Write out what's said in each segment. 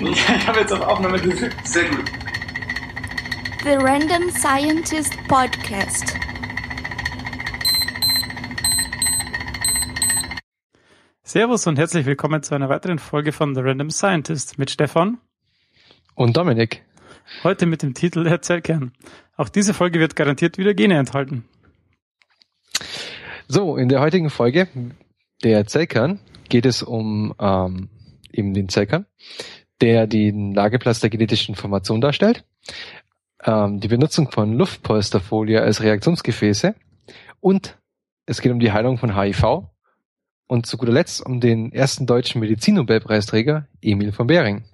Ich habe jetzt auf Aufnahme gedrückt. Sehr gut. The Random Scientist Podcast. Servus und herzlich willkommen zu einer weiteren Folge von The Random Scientist mit Stefan und Dominik. Heute mit dem Titel Der Zellkern. Auch diese Folge wird garantiert wieder Gene enthalten. So, in der heutigen Folge der Zellkern geht es um ähm, eben den Zellkern, der den Lageplatz der genetischen Information darstellt, ähm, die Benutzung von Luftpolsterfolie als Reaktionsgefäße und es geht um die Heilung von HIV und zu guter Letzt um den ersten deutschen Medizinnobelpreisträger Emil von Behring.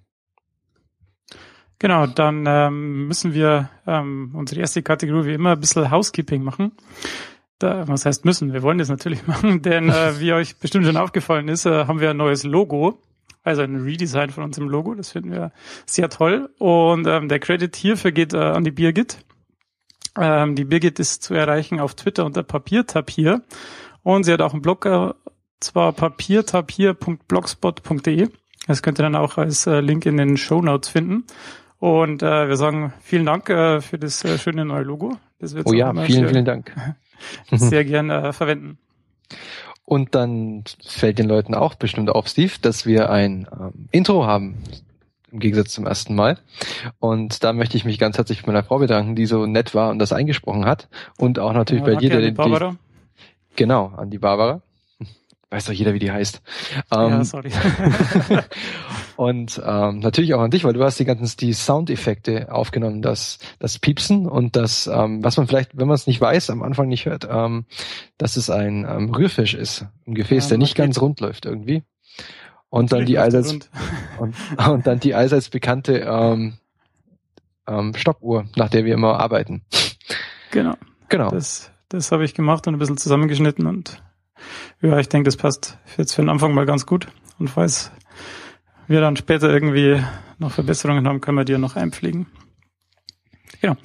Genau, dann ähm, müssen wir ähm, unsere erste Kategorie wie immer ein bisschen Housekeeping machen. Da, was heißt müssen? Wir wollen das natürlich machen, denn äh, wie euch bestimmt schon aufgefallen ist, äh, haben wir ein neues Logo, also ein Redesign von unserem Logo. Das finden wir sehr toll. Und ähm, der Credit hierfür geht äh, an die Birgit. Ähm, die Birgit ist zu erreichen auf Twitter unter Papiertapir und sie hat auch einen Blog, äh, zwar papiertapir.blogspot.de. Das könnt ihr dann auch als äh, Link in den Show Notes finden. Und äh, wir sagen vielen Dank äh, für das äh, schöne neue Logo. Das wird oh ja, vielen, vielen Dank. Sehr gerne äh, verwenden. Und dann fällt den Leuten auch bestimmt auf, Steve, dass wir ein ähm, Intro haben, im Gegensatz zum ersten Mal. Und da möchte ich mich ganz herzlich bei meiner Frau bedanken, die so nett war und das eingesprochen hat. Und auch natürlich ja, bei dir, der den. Barbara. Genau, an die Barbara. Weiß doch jeder, wie die heißt. Ähm, ja, sorry. und ähm, natürlich auch an dich, weil du hast die ganzen die Soundeffekte aufgenommen, das das Piepsen und das, ähm, was man vielleicht, wenn man es nicht weiß, am Anfang nicht hört, ähm, dass es ein ähm, Rührfisch ist, ein Gefäß, ja, der nicht ganz rund läuft irgendwie. Und dann die allseits und, und dann die allseits bekannte ähm, ähm, Stoppuhr, nach der wir immer arbeiten. Genau. Genau. Das, das habe ich gemacht und ein bisschen zusammengeschnitten und ja, ich denke, das passt jetzt für den Anfang mal ganz gut. Und falls wir dann später irgendwie noch Verbesserungen haben, können wir die ja noch einpflegen. Genau.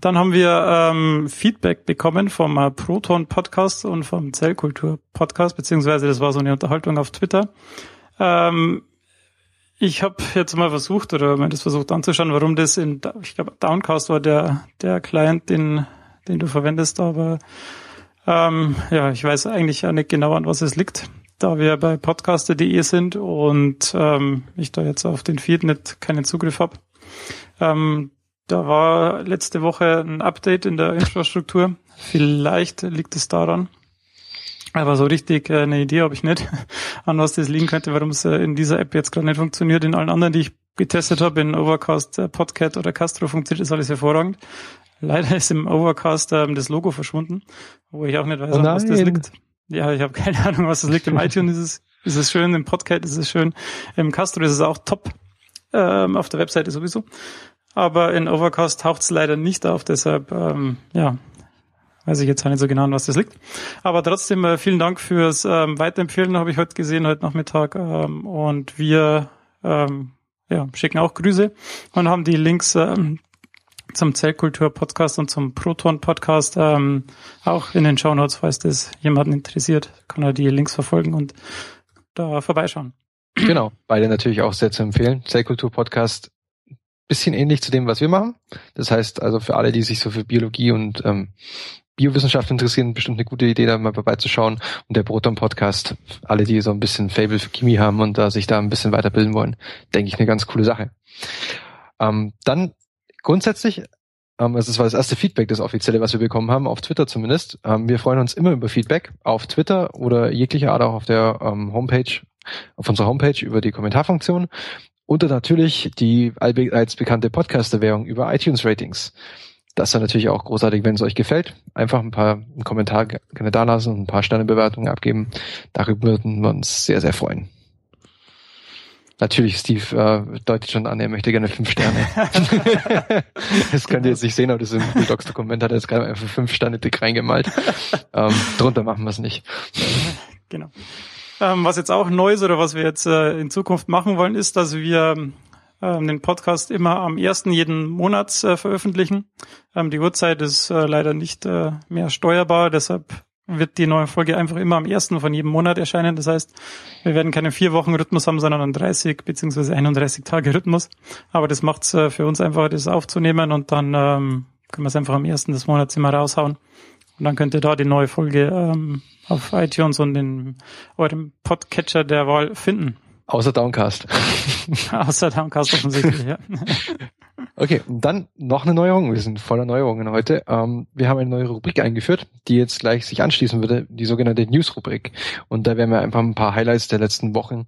Dann haben wir ähm, Feedback bekommen vom äh, Proton Podcast und vom Zellkultur Podcast, beziehungsweise das war so eine Unterhaltung auf Twitter. Ähm, ich habe jetzt mal versucht oder mal das versucht anzuschauen, warum das in, ich glaube, Downcast war der der Client, den den du verwendest, aber ähm, ja, ich weiß eigentlich ja nicht genau, an was es liegt, da wir bei podcaster.de sind und ähm, ich da jetzt auf den Feed nicht keinen Zugriff habe. Ähm, da war letzte Woche ein Update in der Infrastruktur. Vielleicht liegt es daran. Aber so richtig äh, eine Idee habe ich nicht, an was das liegen könnte, warum es äh, in dieser App jetzt gerade nicht funktioniert. In allen anderen, die ich getestet habe, in Overcast, äh, Podcat oder Castro funktioniert das alles hervorragend. Leider ist im Overcast ähm, das Logo verschwunden, wo ich auch nicht weiß, oh was das liegt. Ja, ich habe keine Ahnung, was das liegt. Im iTunes ist es, ist es schön, im Podcast ist es schön, im Castro ist es auch top, ähm, auf der Webseite sowieso. Aber in Overcast taucht es leider nicht auf, deshalb, ähm, ja, weiß ich jetzt nicht so genau, was das liegt. Aber trotzdem äh, vielen Dank fürs ähm, Weiterempfehlen, habe ich heute gesehen, heute Nachmittag. Ähm, und wir ähm, ja, schicken auch Grüße und haben die Links ähm, zum Zellkultur-Podcast und zum Proton-Podcast ähm, auch in den Show Notes, falls das jemanden interessiert, kann er die Links verfolgen und da vorbeischauen. Genau, beide natürlich auch sehr zu empfehlen. Zellkultur-Podcast bisschen ähnlich zu dem, was wir machen. Das heißt also für alle, die sich so für Biologie und ähm, Biowissenschaft interessieren, bestimmt eine gute Idee, da mal vorbeizuschauen. Und der Proton-Podcast, alle, die so ein bisschen Fable für Chemie haben und da sich da ein bisschen weiterbilden wollen, denke ich, eine ganz coole Sache. Ähm, dann grundsätzlich, ähm, das war das erste Feedback, das offizielle, was wir bekommen haben, auf Twitter zumindest. Ähm, wir freuen uns immer über Feedback auf Twitter oder jeglicher Art auch auf der ähm, Homepage, auf unserer Homepage über die Kommentarfunktion. Und natürlich die als bekannte Podcaster-Währung über iTunes-Ratings. Das wäre natürlich auch großartig, wenn es euch gefällt. Einfach ein paar einen Kommentar gerne da lassen und ein paar Sternebewertungen abgeben. Darüber würden wir uns sehr, sehr freuen. Natürlich, Steve äh, deutet schon an, er möchte gerne fünf Sterne. das könnt ihr jetzt nicht sehen, aber das im Google Docs Dokument hat er jetzt gerade einfach fünf Sterne dick reingemalt. ähm, drunter machen wir es nicht. Genau. Ähm, was jetzt auch neu ist oder was wir jetzt äh, in Zukunft machen wollen, ist, dass wir ähm, den Podcast immer am ersten jeden Monats äh, veröffentlichen. Ähm, die Uhrzeit ist äh, leider nicht äh, mehr steuerbar, deshalb wird die neue Folge einfach immer am ersten von jedem Monat erscheinen. Das heißt, wir werden keinen vier Wochen Rhythmus haben, sondern einen 30 beziehungsweise 31 Tage Rhythmus. Aber das macht es äh, für uns einfach, das aufzunehmen und dann ähm, können wir es einfach am ersten des Monats immer raushauen. Und dann könnt ihr da die neue Folge ähm, auf iTunes und in eurem Podcatcher der Wahl finden. Außer Downcast. Außer Downcast offensichtlich, ja. Okay, und dann noch eine Neuerung. Wir sind voller Neuerungen heute. Ähm, wir haben eine neue Rubrik eingeführt, die jetzt gleich sich anschließen würde, die sogenannte News-Rubrik. Und da werden wir einfach ein paar Highlights der letzten Wochen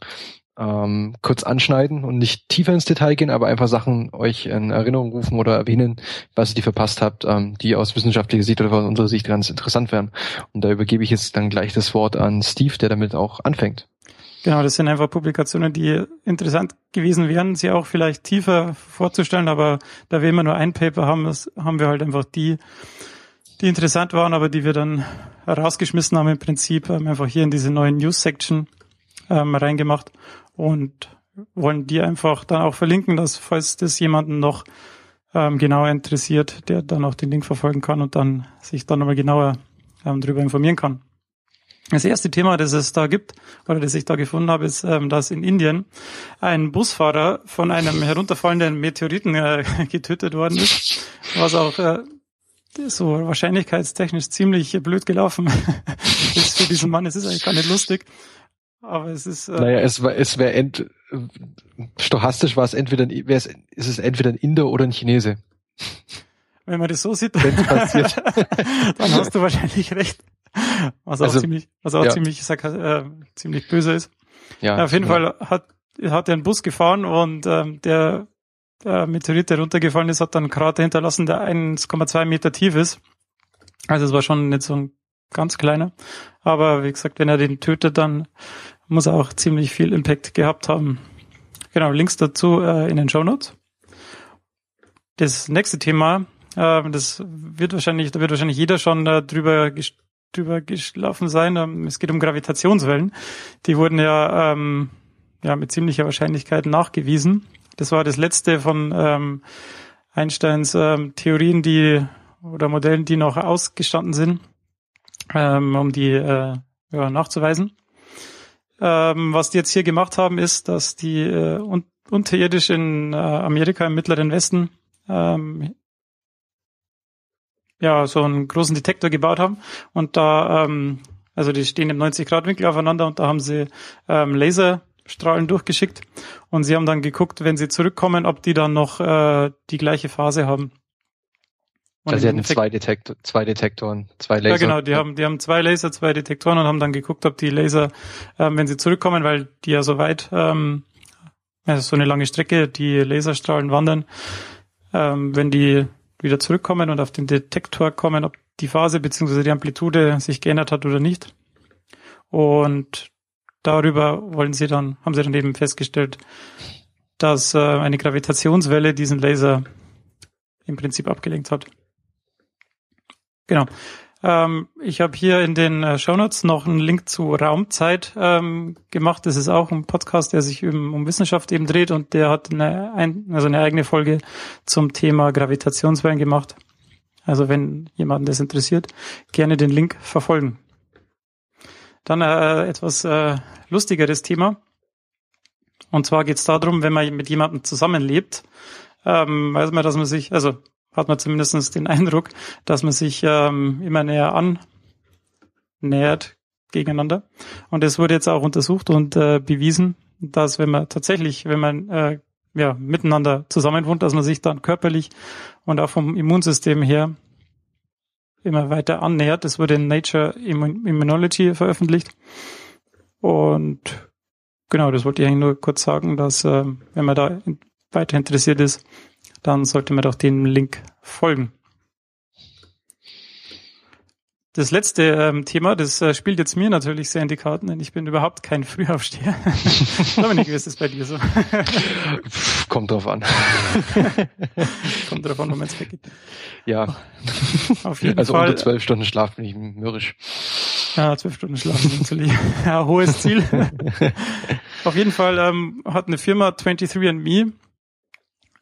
ähm, kurz anschneiden und nicht tiefer ins Detail gehen, aber einfach Sachen euch in Erinnerung rufen oder erwähnen, was ihr die verpasst habt, ähm, die aus wissenschaftlicher Sicht oder aus unserer Sicht ganz interessant wären. Und da übergebe ich jetzt dann gleich das Wort an Steve, der damit auch anfängt. Genau, das sind einfach Publikationen, die interessant gewesen wären, sie auch vielleicht tiefer vorzustellen, aber da wir immer nur ein Paper haben, das haben wir halt einfach die, die interessant waren, aber die wir dann rausgeschmissen haben im Prinzip, ähm, einfach hier in diese neuen News-Section ähm, reingemacht und wollen die einfach dann auch verlinken, dass falls das jemanden noch ähm, genauer interessiert, der dann auch den Link verfolgen kann und dann sich dann nochmal genauer ähm, darüber informieren kann. Das erste Thema, das es da gibt, oder das ich da gefunden habe, ist, ähm, dass in Indien ein Busfahrer von einem herunterfallenden Meteoriten äh, getötet worden ist, was auch äh, so wahrscheinlichkeitstechnisch ziemlich blöd gelaufen ist für diesen Mann. Es ist eigentlich gar nicht lustig, aber es ist. Äh, naja, es war, es wäre ent, stochastisch war es entweder, ein, ist es entweder ein Inder oder ein Chinese. Wenn man das so sieht, dann hast du wahrscheinlich recht. Was auch also, ziemlich, was auch ja. ziemlich, äh, ziemlich böse ist. Ja, auf jeden ja. Fall hat, hat er einen Bus gefahren und ähm, der, der Meteorit, der runtergefallen ist, hat dann einen Krater hinterlassen, der 1,2 Meter tief ist. Also es war schon nicht so ein ganz kleiner. Aber wie gesagt, wenn er den tötet, dann muss er auch ziemlich viel Impact gehabt haben. Genau, Links dazu äh, in den Show Notes. Das nächste Thema, äh, das wird wahrscheinlich, da wird wahrscheinlich jeder schon äh, drüber drüber gelaufen sein. Ähm, es geht um Gravitationswellen. Die wurden ja, ähm, ja mit ziemlicher Wahrscheinlichkeit nachgewiesen. Das war das letzte von ähm, Einsteins ähm, Theorien, die oder Modellen, die noch ausgestanden sind, ähm, um die äh, ja, nachzuweisen. Ähm, was die jetzt hier gemacht haben, ist, dass die äh, un unterirdisch in äh, Amerika im Mittleren Westen ähm, ja so einen großen Detektor gebaut haben und da ähm, also die stehen im 90 Grad Winkel aufeinander und da haben sie ähm, Laserstrahlen durchgeschickt und sie haben dann geguckt, wenn sie zurückkommen, ob die dann noch äh, die gleiche Phase haben. Und also sie hatten zwei, Detektor, zwei Detektoren, zwei Laser. Ja, genau, die haben, die haben zwei Laser, zwei Detektoren und haben dann geguckt, ob die Laser, ähm, wenn sie zurückkommen, weil die ja so weit, ähm, also so eine lange Strecke, die Laserstrahlen wandern, ähm, wenn die wieder zurückkommen und auf den Detektor kommen, ob die Phase bzw. die Amplitude sich geändert hat oder nicht. Und darüber wollen sie dann, haben sie dann eben festgestellt, dass äh, eine Gravitationswelle diesen Laser im Prinzip abgelenkt hat. Genau. Ähm, ich habe hier in den äh, Shownotes noch einen Link zu Raumzeit ähm, gemacht. Das ist auch ein Podcast, der sich um, um Wissenschaft eben dreht und der hat eine, ein, also eine eigene Folge zum Thema Gravitationswellen gemacht. Also wenn jemanden das interessiert, gerne den Link verfolgen. Dann äh, etwas äh, lustigeres Thema. Und zwar geht es darum, wenn man mit jemandem zusammenlebt, ähm, weiß man, dass man sich, also hat man zumindest den Eindruck, dass man sich ähm, immer näher annähert gegeneinander. Und es wurde jetzt auch untersucht und äh, bewiesen, dass wenn man tatsächlich, wenn man äh, ja, miteinander zusammenwohnt, dass man sich dann körperlich und auch vom Immunsystem her immer weiter annähert. Das wurde in Nature Immunology veröffentlicht. Und genau, das wollte ich eigentlich nur kurz sagen, dass äh, wenn man da weiter interessiert ist, dann sollte man doch dem Link folgen. Das letzte ähm, Thema, das äh, spielt jetzt mir natürlich sehr in die Karten, denn ich bin überhaupt kein Frühaufsteher. Dominik, wie ist das bei dir so? Kommt drauf an. Kommt drauf an, wenn man ins Bett geht. Ja. Auf jeden also Fall. unter zwölf Stunden Schlaf bin ich mürrisch. Ja, zwölf Stunden Schlaf sind natürlich ja, hohes Ziel. Auf jeden Fall ähm, hat eine Firma 23andMe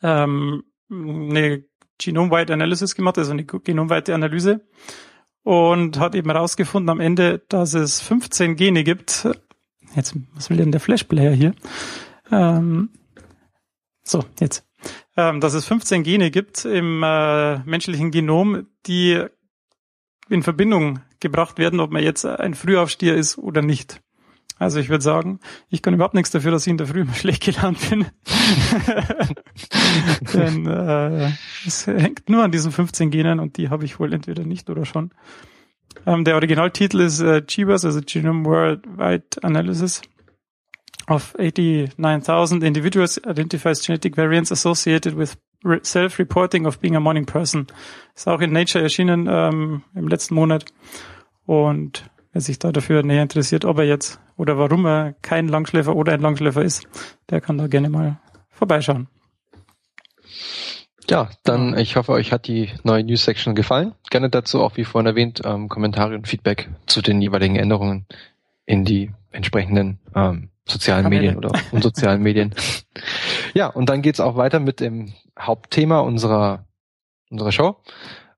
ähm, eine Genome-Wide Analysis gemacht, also eine genomweite Analyse und hat eben herausgefunden am Ende, dass es 15 Gene gibt. Jetzt, was will denn der Flashplayer hier? Ähm, so, jetzt. Ähm, dass es 15 Gene gibt im äh, menschlichen Genom, die in Verbindung gebracht werden, ob man jetzt ein Frühaufsteher ist oder nicht. Also ich würde sagen, ich kann überhaupt nichts dafür, dass ich in der Früh immer schlecht gelernt bin. Denn äh, es hängt nur an diesen 15 Genen und die habe ich wohl entweder nicht oder schon. Ähm, der Originaltitel ist äh, GWAS, also Genome Worldwide Analysis of 89,000 individuals identifies genetic variants associated with self-reporting of being a morning person. Ist auch in Nature erschienen ähm, im letzten Monat. Und wer sich da dafür näher interessiert, ob er jetzt oder warum er kein Langschläfer oder ein Langschläfer ist, der kann da gerne mal vorbeischauen. Ja, dann ich hoffe, euch hat die neue News Section gefallen. Gerne dazu auch, wie vorhin erwähnt, ähm, Kommentare und Feedback zu den jeweiligen Änderungen in die entsprechenden ähm, sozialen Kanäle. Medien oder unsozialen Medien. Ja, und dann geht's auch weiter mit dem Hauptthema unserer unserer Show.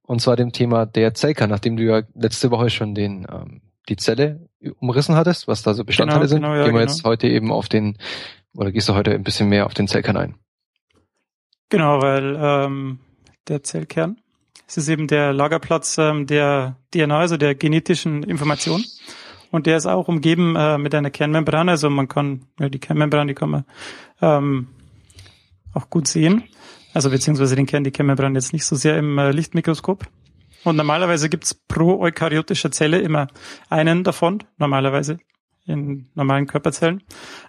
Und zwar dem Thema der Zellkern, nachdem du ja letzte Woche schon den ähm, die Zelle umrissen hattest, was da so Bestandteile genau, sind, genau, ja, gehen wir genau. jetzt heute eben auf den, oder gehst du heute ein bisschen mehr auf den Zellkern ein? Genau, weil ähm, der Zellkern, es ist eben der Lagerplatz ähm, der DNA, also der genetischen Information. Und der ist auch umgeben äh, mit einer Kernmembran, also man kann, ja, die Kernmembran, die kann man ähm, auch gut sehen. Also beziehungsweise den Kern, die Kernmembran jetzt nicht so sehr im äh, Lichtmikroskop. Und normalerweise gibt's pro eukaryotischer Zelle immer einen davon, normalerweise in normalen Körperzellen.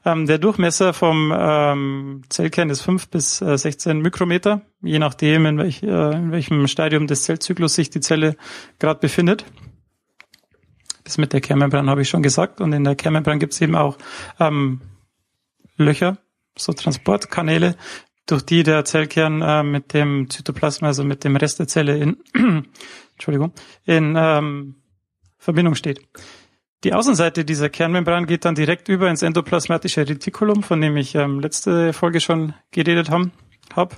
Ähm, der Durchmesser vom ähm, Zellkern ist fünf bis äh, 16 Mikrometer, je nachdem, in, welch, äh, in welchem Stadium des Zellzyklus sich die Zelle gerade befindet. Das mit der Kernmembran habe ich schon gesagt. Und in der Kernmembran gibt's eben auch ähm, Löcher, so Transportkanäle, durch die der Zellkern äh, mit dem Zytoplasma, also mit dem Rest der Zelle in Entschuldigung, in ähm, Verbindung steht. Die Außenseite dieser Kernmembran geht dann direkt über ins endoplasmatische Retikulum, von dem ich ähm, letzte Folge schon geredet habe. Hab.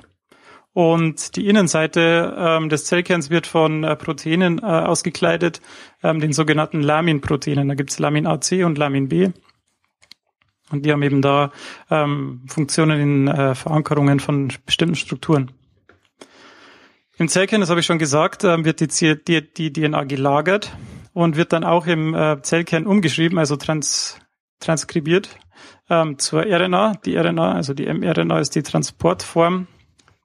Und die Innenseite ähm, des Zellkerns wird von äh, Proteinen äh, ausgekleidet, ähm, den sogenannten Laminproteinen. Da gibt's Lamin AC und Lamin B. Und die haben eben da ähm, Funktionen in äh, Verankerungen von bestimmten Strukturen. Im Zellkern, das habe ich schon gesagt, ähm, wird die, die, die DNA gelagert und wird dann auch im äh, Zellkern umgeschrieben, also trans, transkribiert ähm, zur RNA. Die RNA, also die mRNA ist die Transportform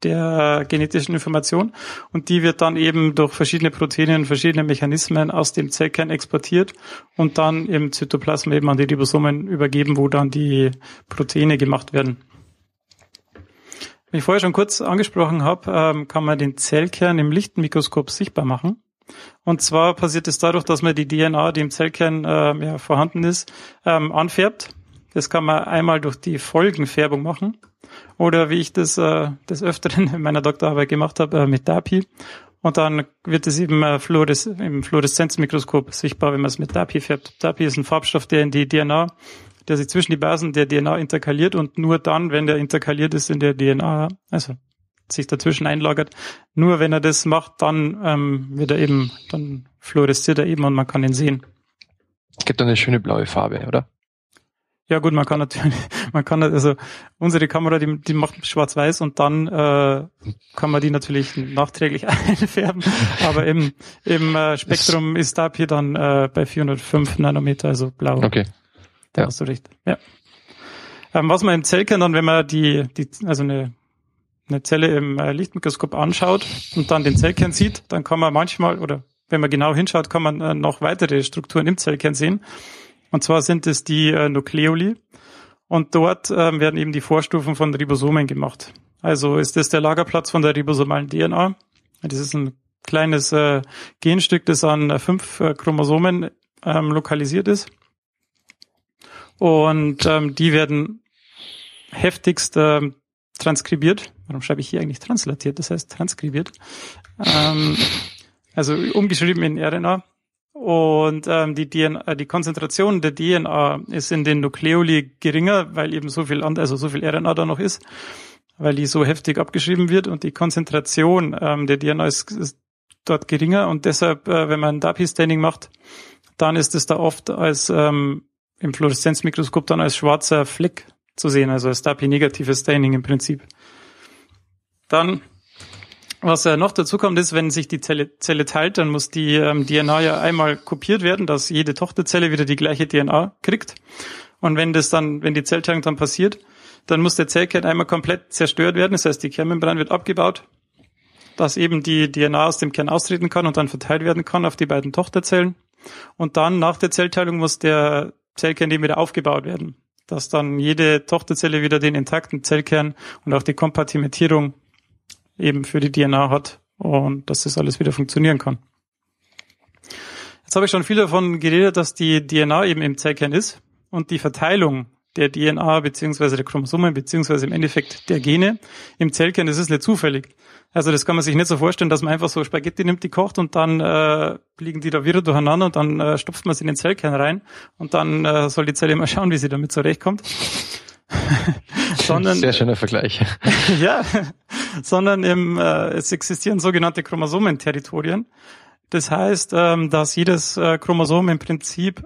der genetischen Information und die wird dann eben durch verschiedene Proteine und verschiedene Mechanismen aus dem Zellkern exportiert und dann im Zytoplasma eben an die Ribosomen übergeben, wo dann die Proteine gemacht werden. Wie ich vorher schon kurz angesprochen habe, ähm, kann man den Zellkern im Lichtmikroskop sichtbar machen. Und zwar passiert es dadurch, dass man die DNA, die im Zellkern äh, ja, vorhanden ist, ähm, anfärbt. Das kann man einmal durch die Folgenfärbung machen oder wie ich das äh, des Öfteren in meiner Doktorarbeit gemacht habe, äh, mit DAPI. Und dann wird es eben äh, Fluores im Fluoreszenzmikroskop sichtbar, wenn man es mit DAPI färbt. DAPI ist ein Farbstoff, der in die DNA der sich zwischen die Basen der DNA interkaliert und nur dann, wenn der interkaliert ist in der DNA, also sich dazwischen einlagert, nur wenn er das macht, dann ähm, wird er eben, dann fluoresziert er eben und man kann ihn sehen. Gibt eine schöne blaue Farbe, oder? Ja gut, man kann natürlich, man kann also unsere Kamera, die, die macht schwarz-weiß und dann äh, kann man die natürlich nachträglich einfärben. Aber im, im äh, Spektrum ist da hier dann äh, bei 405 Nanometer, also blau. Okay. Da ja. hast du recht. Ja. Ähm, was man im Zellkern dann, wenn man die, die also eine, eine Zelle im äh, Lichtmikroskop anschaut und dann den Zellkern sieht, dann kann man manchmal oder wenn man genau hinschaut, kann man äh, noch weitere Strukturen im Zellkern sehen. Und zwar sind es die äh, Nukleoli. Und dort äh, werden eben die Vorstufen von Ribosomen gemacht. Also ist das der Lagerplatz von der ribosomalen DNA. Das ist ein kleines äh, Genstück, das an äh, fünf äh, Chromosomen ähm, lokalisiert ist. Und ähm, die werden heftigst ähm, transkribiert. Warum schreibe ich hier eigentlich translatiert? Das heißt transkribiert. Ähm, also umgeschrieben in RNA. Und ähm, die, DNA, die Konzentration der DNA ist in den Nukleoli geringer, weil eben so viel, also so viel RNA da noch ist, weil die so heftig abgeschrieben wird. Und die Konzentration ähm, der DNA ist, ist dort geringer und deshalb, äh, wenn man DAPI-Staining macht, dann ist es da oft als ähm, im Fluoreszenzmikroskop dann als schwarzer Fleck zu sehen, also als DAPI-negatives Staining im Prinzip. Dann, was ja noch dazu kommt, ist, wenn sich die Zelle, Zelle teilt, dann muss die ähm, DNA ja einmal kopiert werden, dass jede Tochterzelle wieder die gleiche DNA kriegt. Und wenn das dann, wenn die Zellteilung dann passiert, dann muss der Zellkern einmal komplett zerstört werden. Das heißt, die Kernmembran wird abgebaut, dass eben die DNA aus dem Kern austreten kann und dann verteilt werden kann auf die beiden Tochterzellen. Und dann nach der Zellteilung muss der Zellkern eben wieder aufgebaut werden, dass dann jede Tochterzelle wieder den intakten Zellkern und auch die Kompartimentierung eben für die DNA hat und dass das alles wieder funktionieren kann. Jetzt habe ich schon viel davon geredet, dass die DNA eben im Zellkern ist und die Verteilung der DNA beziehungsweise der Chromosomen beziehungsweise im Endeffekt der Gene im Zellkern, das ist nicht zufällig. Also das kann man sich nicht so vorstellen, dass man einfach so Spaghetti nimmt, die kocht und dann äh, liegen die da wieder durcheinander und dann äh, stopft man sie in den Zellkern rein und dann äh, soll die Zelle mal schauen, wie sie damit zurechtkommt. sondern sehr schöner Vergleich. ja, sondern im, äh, es existieren sogenannte Chromosomenterritorien. Das heißt, ähm, dass jedes äh, Chromosom im Prinzip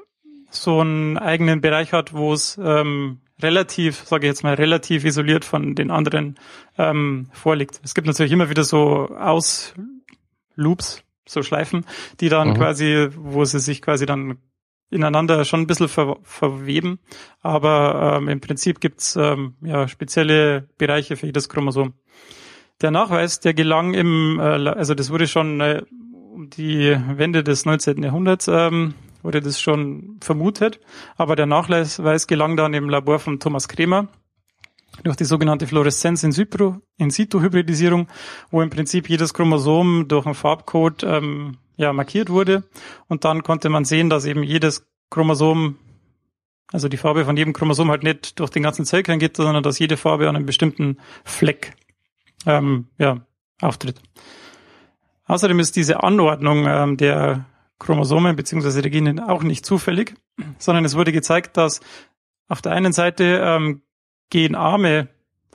so einen eigenen Bereich hat, wo es ähm, relativ, sage ich jetzt mal, relativ isoliert von den anderen ähm, vorliegt. Es gibt natürlich immer wieder so Ausloops, so Schleifen, die dann mhm. quasi, wo sie sich quasi dann ineinander schon ein bisschen ver verweben, aber ähm, im Prinzip gibt's ähm, ja spezielle Bereiche für jedes Chromosom. Der Nachweis, der gelang im, äh, also das wurde schon äh, um die Wende des 19. Jahrhunderts ähm, wurde das schon vermutet, aber der Nachweis gelang dann im Labor von Thomas Kremer durch die sogenannte Fluoreszenz in, situ Hybridisierung, wo im Prinzip jedes Chromosom durch einen Farbcode ähm, ja, markiert wurde und dann konnte man sehen, dass eben jedes Chromosom also die Farbe von jedem Chromosom halt nicht durch den ganzen Zellkern geht, sondern dass jede Farbe an einem bestimmten Fleck ähm, ja, auftritt. Außerdem ist diese Anordnung ähm, der Chromosomen bzw. der Gene auch nicht zufällig, sondern es wurde gezeigt, dass auf der einen Seite ähm, genarme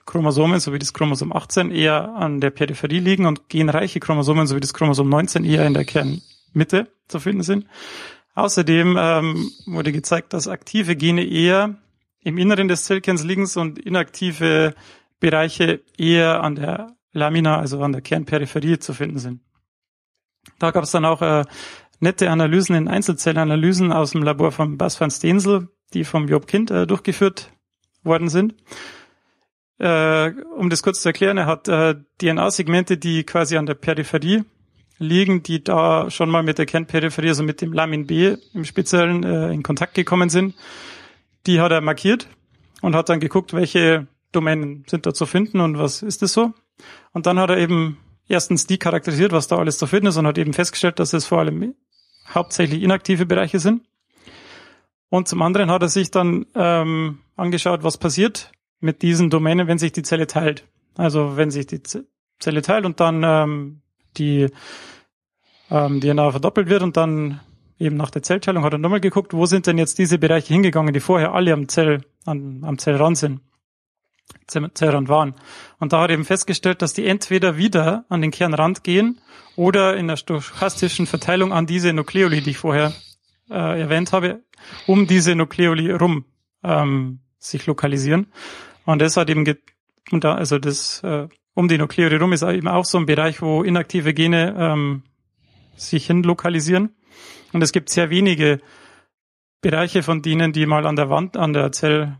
Chromosomen, so wie das Chromosom 18, eher an der Peripherie liegen und genreiche Chromosomen, so wie das Chromosom 19, eher in der Kernmitte zu finden sind. Außerdem ähm, wurde gezeigt, dass aktive Gene eher im Inneren des Zellkerns liegen und inaktive Bereiche eher an der Lamina, also an der Kernperipherie zu finden sind. Da gab es dann auch äh, nette Analysen in Einzelzellanalysen aus dem Labor von Bas van Steensel, die vom Job Kind äh, durchgeführt worden sind. Äh, um das kurz zu erklären, er hat äh, DNA-Segmente, die quasi an der Peripherie liegen, die da schon mal mit der Kernperipherie, also mit dem Lamin B im Speziellen äh, in Kontakt gekommen sind. Die hat er markiert und hat dann geguckt, welche Domänen sind da zu finden und was ist es so. Und dann hat er eben erstens die charakterisiert, was da alles zu finden ist und hat eben festgestellt, dass es vor allem hauptsächlich inaktive Bereiche sind. Und zum anderen hat er sich dann ähm, angeschaut, was passiert mit diesen Domänen, wenn sich die Zelle teilt. Also wenn sich die Zelle teilt und dann ähm, die ähm, DNA verdoppelt wird und dann eben nach der Zellteilung hat er nochmal geguckt, wo sind denn jetzt diese Bereiche hingegangen, die vorher alle am Zell, an, am Zellrand sind. Zellrand waren. Und da hat er eben festgestellt, dass die entweder wieder an den Kernrand gehen oder in der stochastischen Verteilung an diese Nukleoli, die ich vorher äh, erwähnt habe, um diese Nukleoli rum ähm, sich lokalisieren. Und das hat eben, und da, also das äh, um die Nukleoli rum ist eben auch so ein Bereich, wo inaktive Gene ähm, sich hin lokalisieren. Und es gibt sehr wenige Bereiche von denen, die mal an der Wand, an der Zell,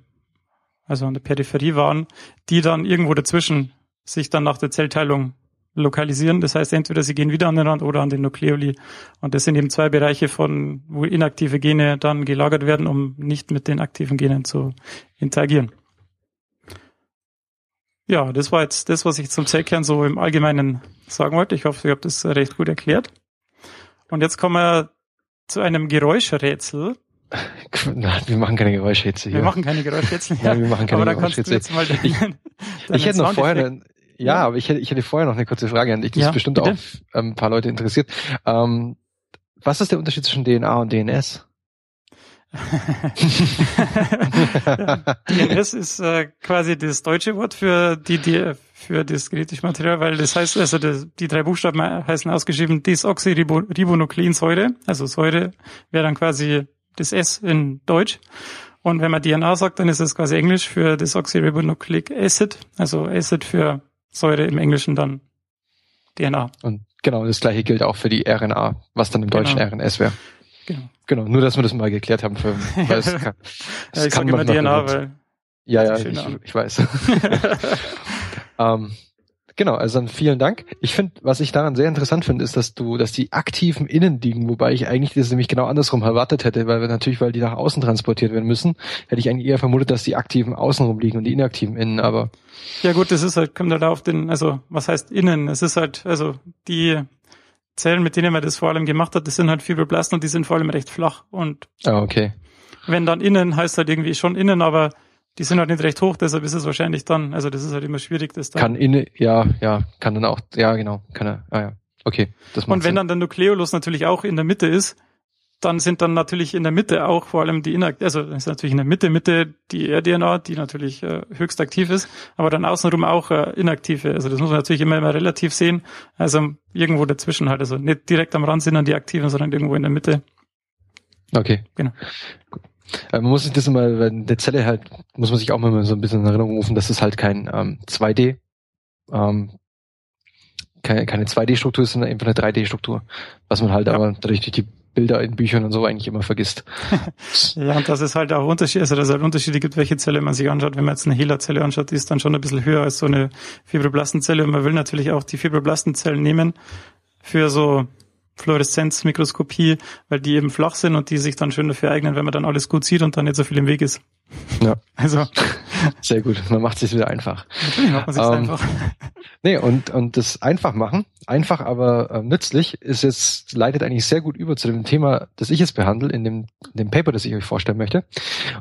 also an der Peripherie waren, die dann irgendwo dazwischen sich dann nach der Zellteilung lokalisieren. Das heißt, entweder sie gehen wieder an den Rand oder an den Nukleoli. Und das sind eben zwei Bereiche von, wo inaktive Gene dann gelagert werden, um nicht mit den aktiven Genen zu interagieren. Ja, das war jetzt das, was ich zum Zellkern so im Allgemeinen sagen wollte. Ich hoffe, ich habe das recht gut erklärt. Und jetzt kommen wir zu einem Geräuschrätsel. Nein, wir machen keine Geräuschrätsel hier. Wir machen keine Geräuschrätsel. Ja, wir machen keine Aber Geräuschrätsel. ich, ich hätte noch vorher, eine, ja, aber ich hätte, ich hätte vorher noch eine kurze Frage an dich, die ja, ist bestimmt bitte? auch ähm, ein paar Leute interessiert. Ähm, was ist der Unterschied zwischen DNA und DNS? DNS ist äh, quasi das deutsche Wort für die, die für das genetische Material, weil das heißt, also das, die drei Buchstaben heißen ausgeschrieben Desoxyribonukleinsäure, also Säure wäre dann quasi das S in Deutsch. Und wenn man DNA sagt, dann ist es quasi Englisch für Desoxyribonucleic Acid, also Acid für Säure im Englischen dann DNA. Und genau, das gleiche gilt auch für die RNA, was dann im genau. Deutschen RNS wäre. Genau. Genau, nur dass wir das mal geklärt haben. Für, weil es kann, ja, ich sage immer DNA, weil ja, ja, ich, ich, weiß. ähm, genau, also dann vielen Dank. Ich finde, was ich daran sehr interessant finde, ist, dass du, dass die aktiven innen liegen, wobei ich eigentlich das nämlich genau andersrum erwartet hätte, weil wir natürlich, weil die nach außen transportiert werden müssen, hätte ich eigentlich eher vermutet, dass die aktiven außenrum liegen und die inaktiven innen, aber. Ja gut, das ist halt, kommt halt auf den, also was heißt innen? Es ist halt, also die Zellen, mit denen man das vor allem gemacht hat, das sind halt Fibroblasten und die sind vor allem recht flach. Und ah, okay. wenn dann innen, heißt halt irgendwie schon innen, aber die sind halt nicht recht hoch, deshalb ist es wahrscheinlich dann, also das ist halt immer schwierig, das dann. Kann innen, ja, ja, kann dann auch, ja, genau, kann er, ah ja, okay. Das macht und wenn Sinn. dann der Nukleolus natürlich auch in der Mitte ist, dann sind dann natürlich in der Mitte auch vor allem die inakt also ist natürlich in der Mitte Mitte die rDNA, die natürlich äh, höchst aktiv ist, aber dann außenrum auch äh, inaktive. Also das muss man natürlich immer immer relativ sehen. Also irgendwo dazwischen halt, also nicht direkt am Rand sind dann die aktiven, sondern irgendwo in der Mitte. Okay. Genau. Äh, man muss sich das immer, wenn der Zelle halt, muss man sich auch mal so ein bisschen in Erinnerung rufen, dass es halt kein ähm, 2D ähm, keine, keine 2D-Struktur ist, sondern einfach eine 3D-Struktur. Was man halt ja. aber dadurch durch die Bilder in Büchern und so eigentlich immer vergisst. ja, und das ist halt auch Unterschied, also dass es halt Unterschiede gibt, welche Zelle man sich anschaut. Wenn man jetzt eine HeLa-Zelle anschaut, die ist dann schon ein bisschen höher als so eine Fibroblastenzelle und man will natürlich auch die Fibroblastenzellen nehmen für so Fluoreszenzmikroskopie, weil die eben flach sind und die sich dann schön dafür eignen, wenn man dann alles gut sieht und dann nicht so viel im Weg ist. Ja. Also. Sehr gut. Man macht es wieder einfach. Natürlich macht man sich ähm, einfach. Nee, und, und das einfach machen, einfach aber äh, nützlich, ist jetzt, leitet eigentlich sehr gut über zu dem Thema, das ich jetzt behandle, in dem, in dem Paper, das ich euch vorstellen möchte.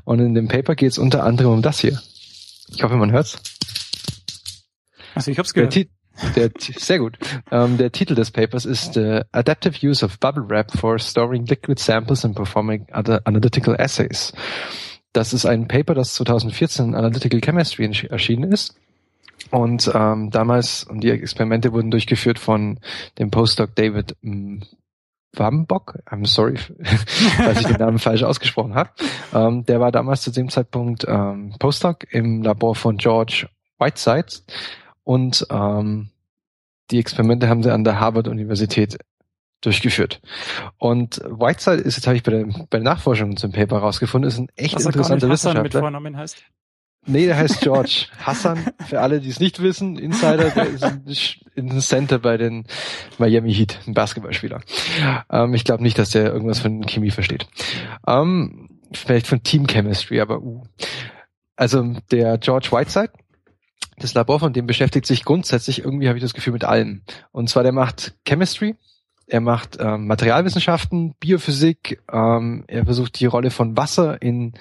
Und in dem Paper geht es unter anderem um das hier. Ich hoffe, man hört's. Also ich hab's gehört. Der, der, sehr gut. Ähm, der Titel des Papers ist uh, Adaptive Use of Bubble Wrap for Storing Liquid Samples and Performing other Analytical Assays. Das ist ein Paper, das 2014 in Analytical Chemistry erschienen ist. Und ähm, damals, und die Experimente wurden durchgeführt von dem Postdoc David Wambock, I'm sorry, falls ich den Namen falsch ausgesprochen habe. Ähm, der war damals zu dem Zeitpunkt ähm, Postdoc im Labor von George Whiteside und ähm, die Experimente haben sie an der Harvard-Universität durchgeführt. Und Whiteside ist, jetzt habe ich bei der, bei der Nachforschung zum Paper rausgefunden, ist ein echt Was interessanter Wissenschaftler. mit Vornamen heißt. Nee, der heißt George. Hassan, für alle, die es nicht wissen, Insider, der ist ein Center bei den Miami Heat, ein Basketballspieler. Ähm, ich glaube nicht, dass der irgendwas von Chemie versteht. Ähm, vielleicht von Team Chemistry, aber uh. Also der George Whiteside, das Labor von dem beschäftigt sich grundsätzlich irgendwie, habe ich das Gefühl, mit allem. Und zwar der macht Chemistry, er macht ähm, Materialwissenschaften, Biophysik, ähm, er versucht die Rolle von Wasser in,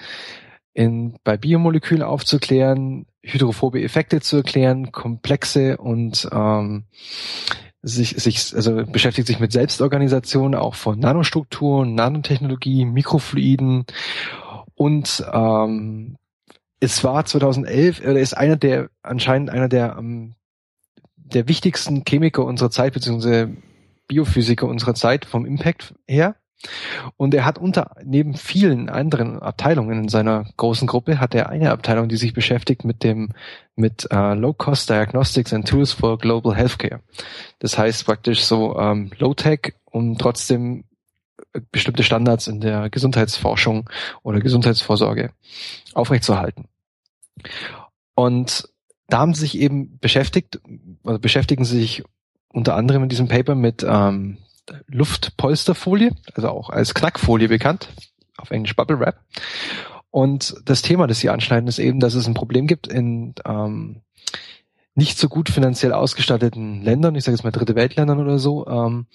in, bei Biomolekülen aufzuklären, hydrophobe Effekte zu erklären, komplexe und ähm, sich, sich, also beschäftigt sich mit Selbstorganisation auch von Nanostrukturen, Nanotechnologie, Mikrofluiden und ähm, es war 2011, er ist einer der, anscheinend einer der, um, der wichtigsten Chemiker unserer Zeit, beziehungsweise Biophysiker unserer Zeit vom Impact her. Und er hat unter, neben vielen anderen Abteilungen in seiner großen Gruppe, hat er eine Abteilung, die sich beschäftigt mit dem, mit uh, Low-Cost Diagnostics and Tools for Global Healthcare. Das heißt praktisch so ähm, Low-Tech und trotzdem bestimmte Standards in der Gesundheitsforschung oder Gesundheitsvorsorge aufrechtzuerhalten. Und da haben sie sich eben beschäftigt, also beschäftigen sie sich unter anderem in diesem Paper mit ähm, Luftpolsterfolie, also auch als Knackfolie bekannt, auf Englisch Bubble Wrap. Und das Thema, das sie anschneiden, ist eben, dass es ein Problem gibt in ähm, nicht so gut finanziell ausgestatteten Ländern, ich sage jetzt mal dritte Weltländern oder so, ähm,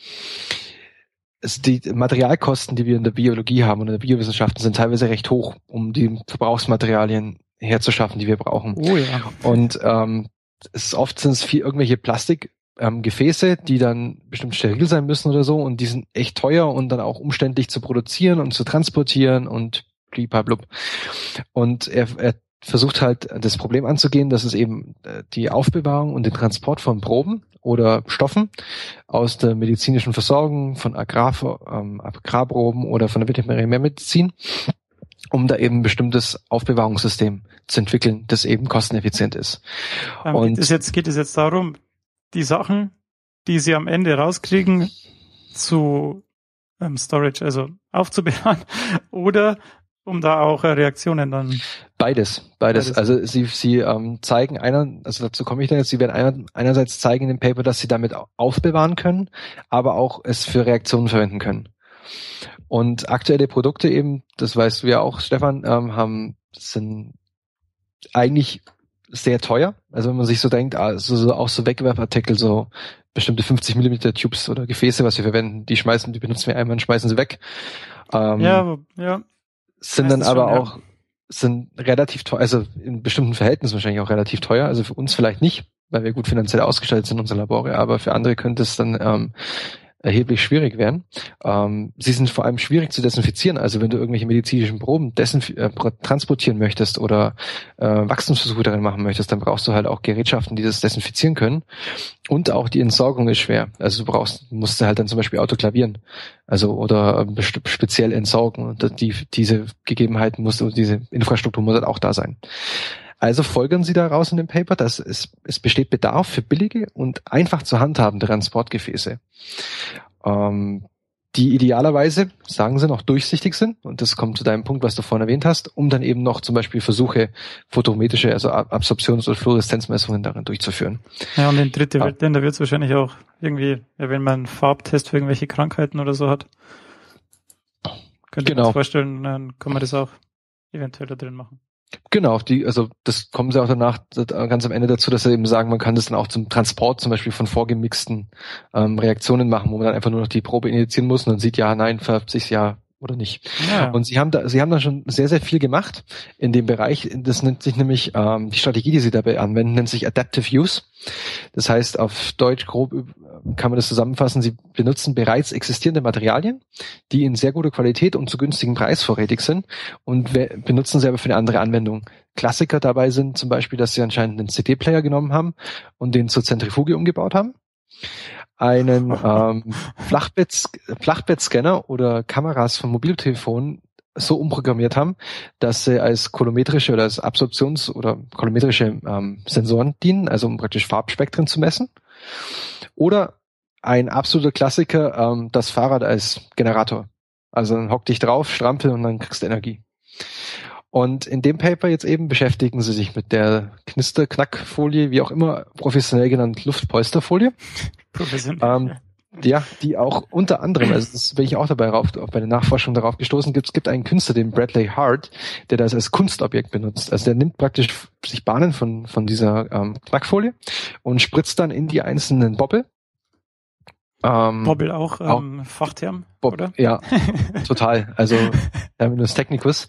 es, die Materialkosten, die wir in der Biologie haben und in der Biowissenschaften, sind teilweise recht hoch, um die Verbrauchsmaterialien herzuschaffen, die wir brauchen. Oh ja. Und ähm, es ist oft sind es viel irgendwelche Plastik ähm, Gefäße, die dann bestimmt steril sein müssen oder so und die sind echt teuer und dann auch umständlich zu produzieren und zu transportieren und blub. Und er, er versucht halt das Problem anzugehen, dass es eben äh, die Aufbewahrung und den Transport von Proben oder Stoffen aus der medizinischen Versorgung, von Agrar, ähm, Agrarproben oder von der Veterinärmedizin, um da eben ein bestimmtes Aufbewahrungssystem zu entwickeln, das eben kosteneffizient ist. Ähm, und geht es jetzt, geht es jetzt darum, die Sachen, die sie am Ende rauskriegen, zu ähm, Storage, also aufzubewahren, oder um da auch äh, Reaktionen dann. Beides, beides. beides. Also sie, sie ähm, zeigen einer, also dazu komme ich dann jetzt, sie werden einer, einerseits zeigen in dem Paper, dass sie damit aufbewahren können, aber auch es für Reaktionen verwenden können. Und aktuelle Produkte eben, das weißt du ja auch, Stefan, ähm, haben sind eigentlich sehr teuer. Also wenn man sich so denkt, also so, auch so Wegwerfartikel, so bestimmte 50 Millimeter Tubes oder Gefäße, was wir verwenden, die schmeißen, die benutzen wir einmal und schmeißen sie weg. Ähm, ja, ja. Sind dann aber schon, auch, ja. sind relativ teuer, also in bestimmten Verhältnissen wahrscheinlich auch relativ teuer. Also für uns vielleicht nicht, weil wir gut finanziell ausgestattet sind, unsere Labore, aber für andere könnte es dann ähm, erheblich schwierig werden. Ähm, sie sind vor allem schwierig zu desinfizieren. Also wenn du irgendwelche medizinischen Proben äh, transportieren möchtest oder äh, Wachstumsversuche darin machen möchtest, dann brauchst du halt auch Gerätschaften, die das desinfizieren können. Und auch die Entsorgung ist schwer. Also du brauchst, musst du halt dann zum Beispiel autoklavieren. Also oder äh, speziell entsorgen. Und die, diese Gegebenheiten muss, diese Infrastruktur muss halt auch da sein. Also folgern Sie daraus in dem Paper, dass es, es besteht Bedarf für billige und einfach zu handhabende Transportgefäße, ähm, die idealerweise, sagen Sie, noch durchsichtig sind. Und das kommt zu deinem Punkt, was du vorhin erwähnt hast, um dann eben noch zum Beispiel Versuche, photometrische, also Absorptions- oder Fluoreszenzmessungen darin durchzuführen. Ja, und in dritte Weltländer wird es wahrscheinlich auch irgendwie, ja, wenn man einen Farbtest für irgendwelche Krankheiten oder so hat, könnte genau. man sich vorstellen, dann kann man das auch eventuell da drin machen. Genau, die, also das kommen sie auch danach ganz am Ende dazu, dass sie eben sagen, man kann das dann auch zum Transport zum Beispiel von vorgemixten ähm, Reaktionen machen, wo man dann einfach nur noch die Probe injizieren muss und dann sieht, ja, nein, färbt sich ja oder nicht. Ja. Und sie haben da, sie haben da schon sehr, sehr viel gemacht in dem Bereich. Das nennt sich nämlich, ähm, die Strategie, die sie dabei anwenden, nennt sich Adaptive Use. Das heißt, auf Deutsch grob kann man das zusammenfassen, sie benutzen bereits existierende Materialien, die in sehr guter Qualität und zu günstigen Preis vorrätig sind und benutzen sie aber für eine andere Anwendung. Klassiker dabei sind zum Beispiel, dass sie anscheinend einen CD-Player genommen haben und den zur Zentrifuge umgebaut haben einen ähm, Flachbett, Flachbettscanner oder Kameras von Mobiltelefonen so umprogrammiert haben, dass sie als kolometrische oder als Absorptions- oder kolometrische ähm, Sensoren dienen, also um praktisch Farbspektren zu messen. Oder ein absoluter Klassiker, ähm, das Fahrrad als Generator. Also dann hock dich drauf, strampel und dann kriegst du Energie. Und in dem Paper jetzt eben beschäftigen sie sich mit der Knister-Knackfolie, wie auch immer professionell genannt Luftpolsterfolie. Professionell. Ähm, ja, die auch unter anderem, also das bin ich auch dabei rauf, auch bei der Nachforschung darauf gestoßen, gibt, es gibt einen Künstler, den Bradley Hart, der das als Kunstobjekt benutzt. Also der nimmt praktisch sich Bahnen von, von dieser ähm, Knackfolie und spritzt dann in die einzelnen Bobbel ähm, Bobbel auch, ähm, auch Fachterm, Bob, oder? Ja, total. Also Terminus technicus.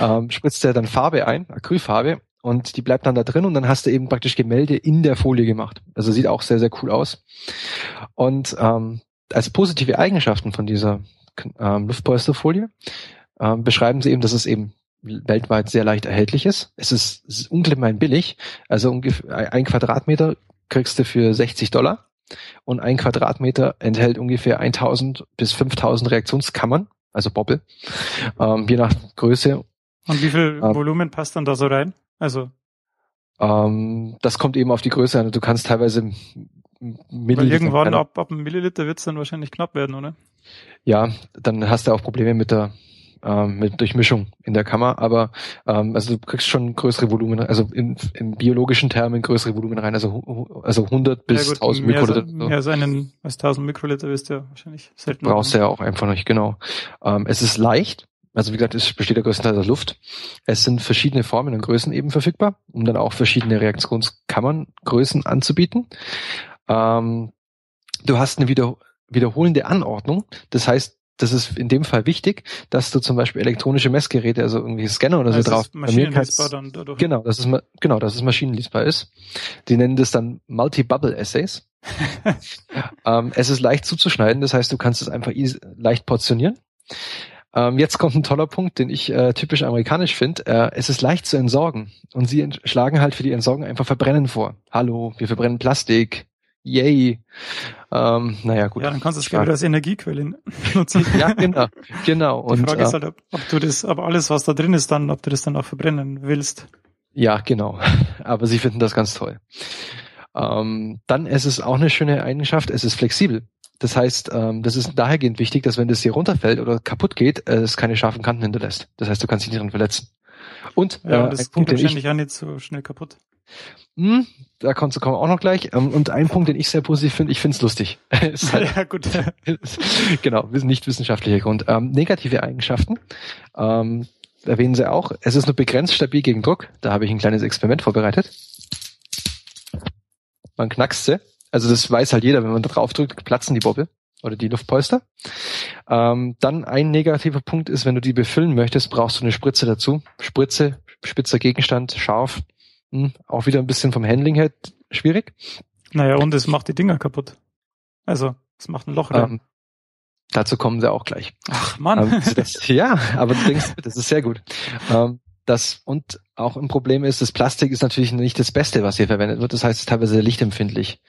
Ähm, spritzt er dann Farbe ein, Acrylfarbe, und die bleibt dann da drin und dann hast du eben praktisch Gemälde in der Folie gemacht. Also sieht auch sehr, sehr cool aus. Und ähm, als positive Eigenschaften von dieser ähm, Luftpolsterfolie ähm, beschreiben sie eben, dass es eben weltweit sehr leicht erhältlich ist. Es ist, es ist ungemein billig. Also ungefähr ein Quadratmeter kriegst du für 60 Dollar und ein Quadratmeter enthält ungefähr 1000 bis 5000 Reaktionskammern, also Bobbel, ähm, je nach Größe. Und wie viel ähm, Volumen passt dann da so rein? Also ähm, das kommt eben auf die Größe an. Du kannst teilweise Milliliter. Weil irgendwann ab, ab einem Milliliter wird es dann wahrscheinlich knapp werden, oder? Ja, dann hast du auch Probleme mit der ähm, mit Durchmischung in der Kammer, aber ähm, also du kriegst schon größere Volumen, also in, in biologischen Termen größere Volumen rein, also also 100 bis ja gut, 1000 Mikroliter. Als, mehr als einen als 1000 Mikroliter wirst du ja wahrscheinlich selten. Brauchst du ja auch einfach nicht, genau. Ähm, es ist leicht, also wie gesagt, es besteht ja größtenteils aus Luft. Es sind verschiedene Formen und Größen eben verfügbar, um dann auch verschiedene Reaktionskammern, Größen anzubieten. Ähm, du hast eine wieder, wiederholende Anordnung. Das heißt, das ist in dem Fall wichtig, dass du zum Beispiel elektronische Messgeräte, also irgendwie Scanner oder so also drauf. Maschinenlesbar dann dadurch. Genau, das ist genau, dass es maschinenlesbar ist. Die nennen das dann Multi-Bubble Essays. ähm, es ist leicht zuzuschneiden, das heißt, du kannst es einfach leicht portionieren. Ähm, jetzt kommt ein toller Punkt, den ich äh, typisch amerikanisch finde. Äh, es ist leicht zu entsorgen. Und sie schlagen halt für die Entsorgung einfach Verbrennen vor. Hallo, wir verbrennen Plastik. Yay. Ähm, naja, gut. Ja, dann kannst du es gerne als Energiequelle nutzen. ja, genau. genau. Die Frage ist äh, halt, ob, ob du das, aber alles, was da drin ist, dann, ob du das dann auch verbrennen willst. Ja, genau. Aber sie finden das ganz toll. Ähm, dann ist es auch eine schöne Eigenschaft, es ist flexibel. Das heißt, ähm, das ist dahergehend wichtig, dass wenn das hier runterfällt oder kaputt geht, äh, es keine scharfen Kanten hinterlässt. Das heißt, du kannst dich nicht dran verletzen. Und ja, äh, das Punkt, geht wahrscheinlich auch nicht so schnell kaputt. Hm, da kommt kommen auch noch gleich. Ähm, und ein Punkt, den ich sehr positiv finde, ich finde es lustig. ist halt, ja, gut. genau, nicht wissenschaftlicher Grund. Ähm, negative Eigenschaften. Ähm, erwähnen sie auch. Es ist nur begrenzt stabil gegen Druck. Da habe ich ein kleines Experiment vorbereitet. Man knackst sie. Also das weiß halt jeder, wenn man da drauf drückt, platzen die Bobbel oder die Luftpolster. Ähm, dann ein negativer Punkt ist, wenn du die befüllen möchtest, brauchst du eine Spritze dazu. Spritze, spitzer Gegenstand, scharf. Hm, auch wieder ein bisschen vom Handling her schwierig. Naja, und es macht die Dinger kaputt. Also, es macht ein Loch rein. Ähm, dazu kommen sie auch gleich. Ach Mann. Ähm, das, ja, aber du denkst, das ist sehr gut. Ähm, das und auch ein Problem ist, das Plastik ist natürlich nicht das Beste, was hier verwendet wird. Das heißt, es ist teilweise lichtempfindlich.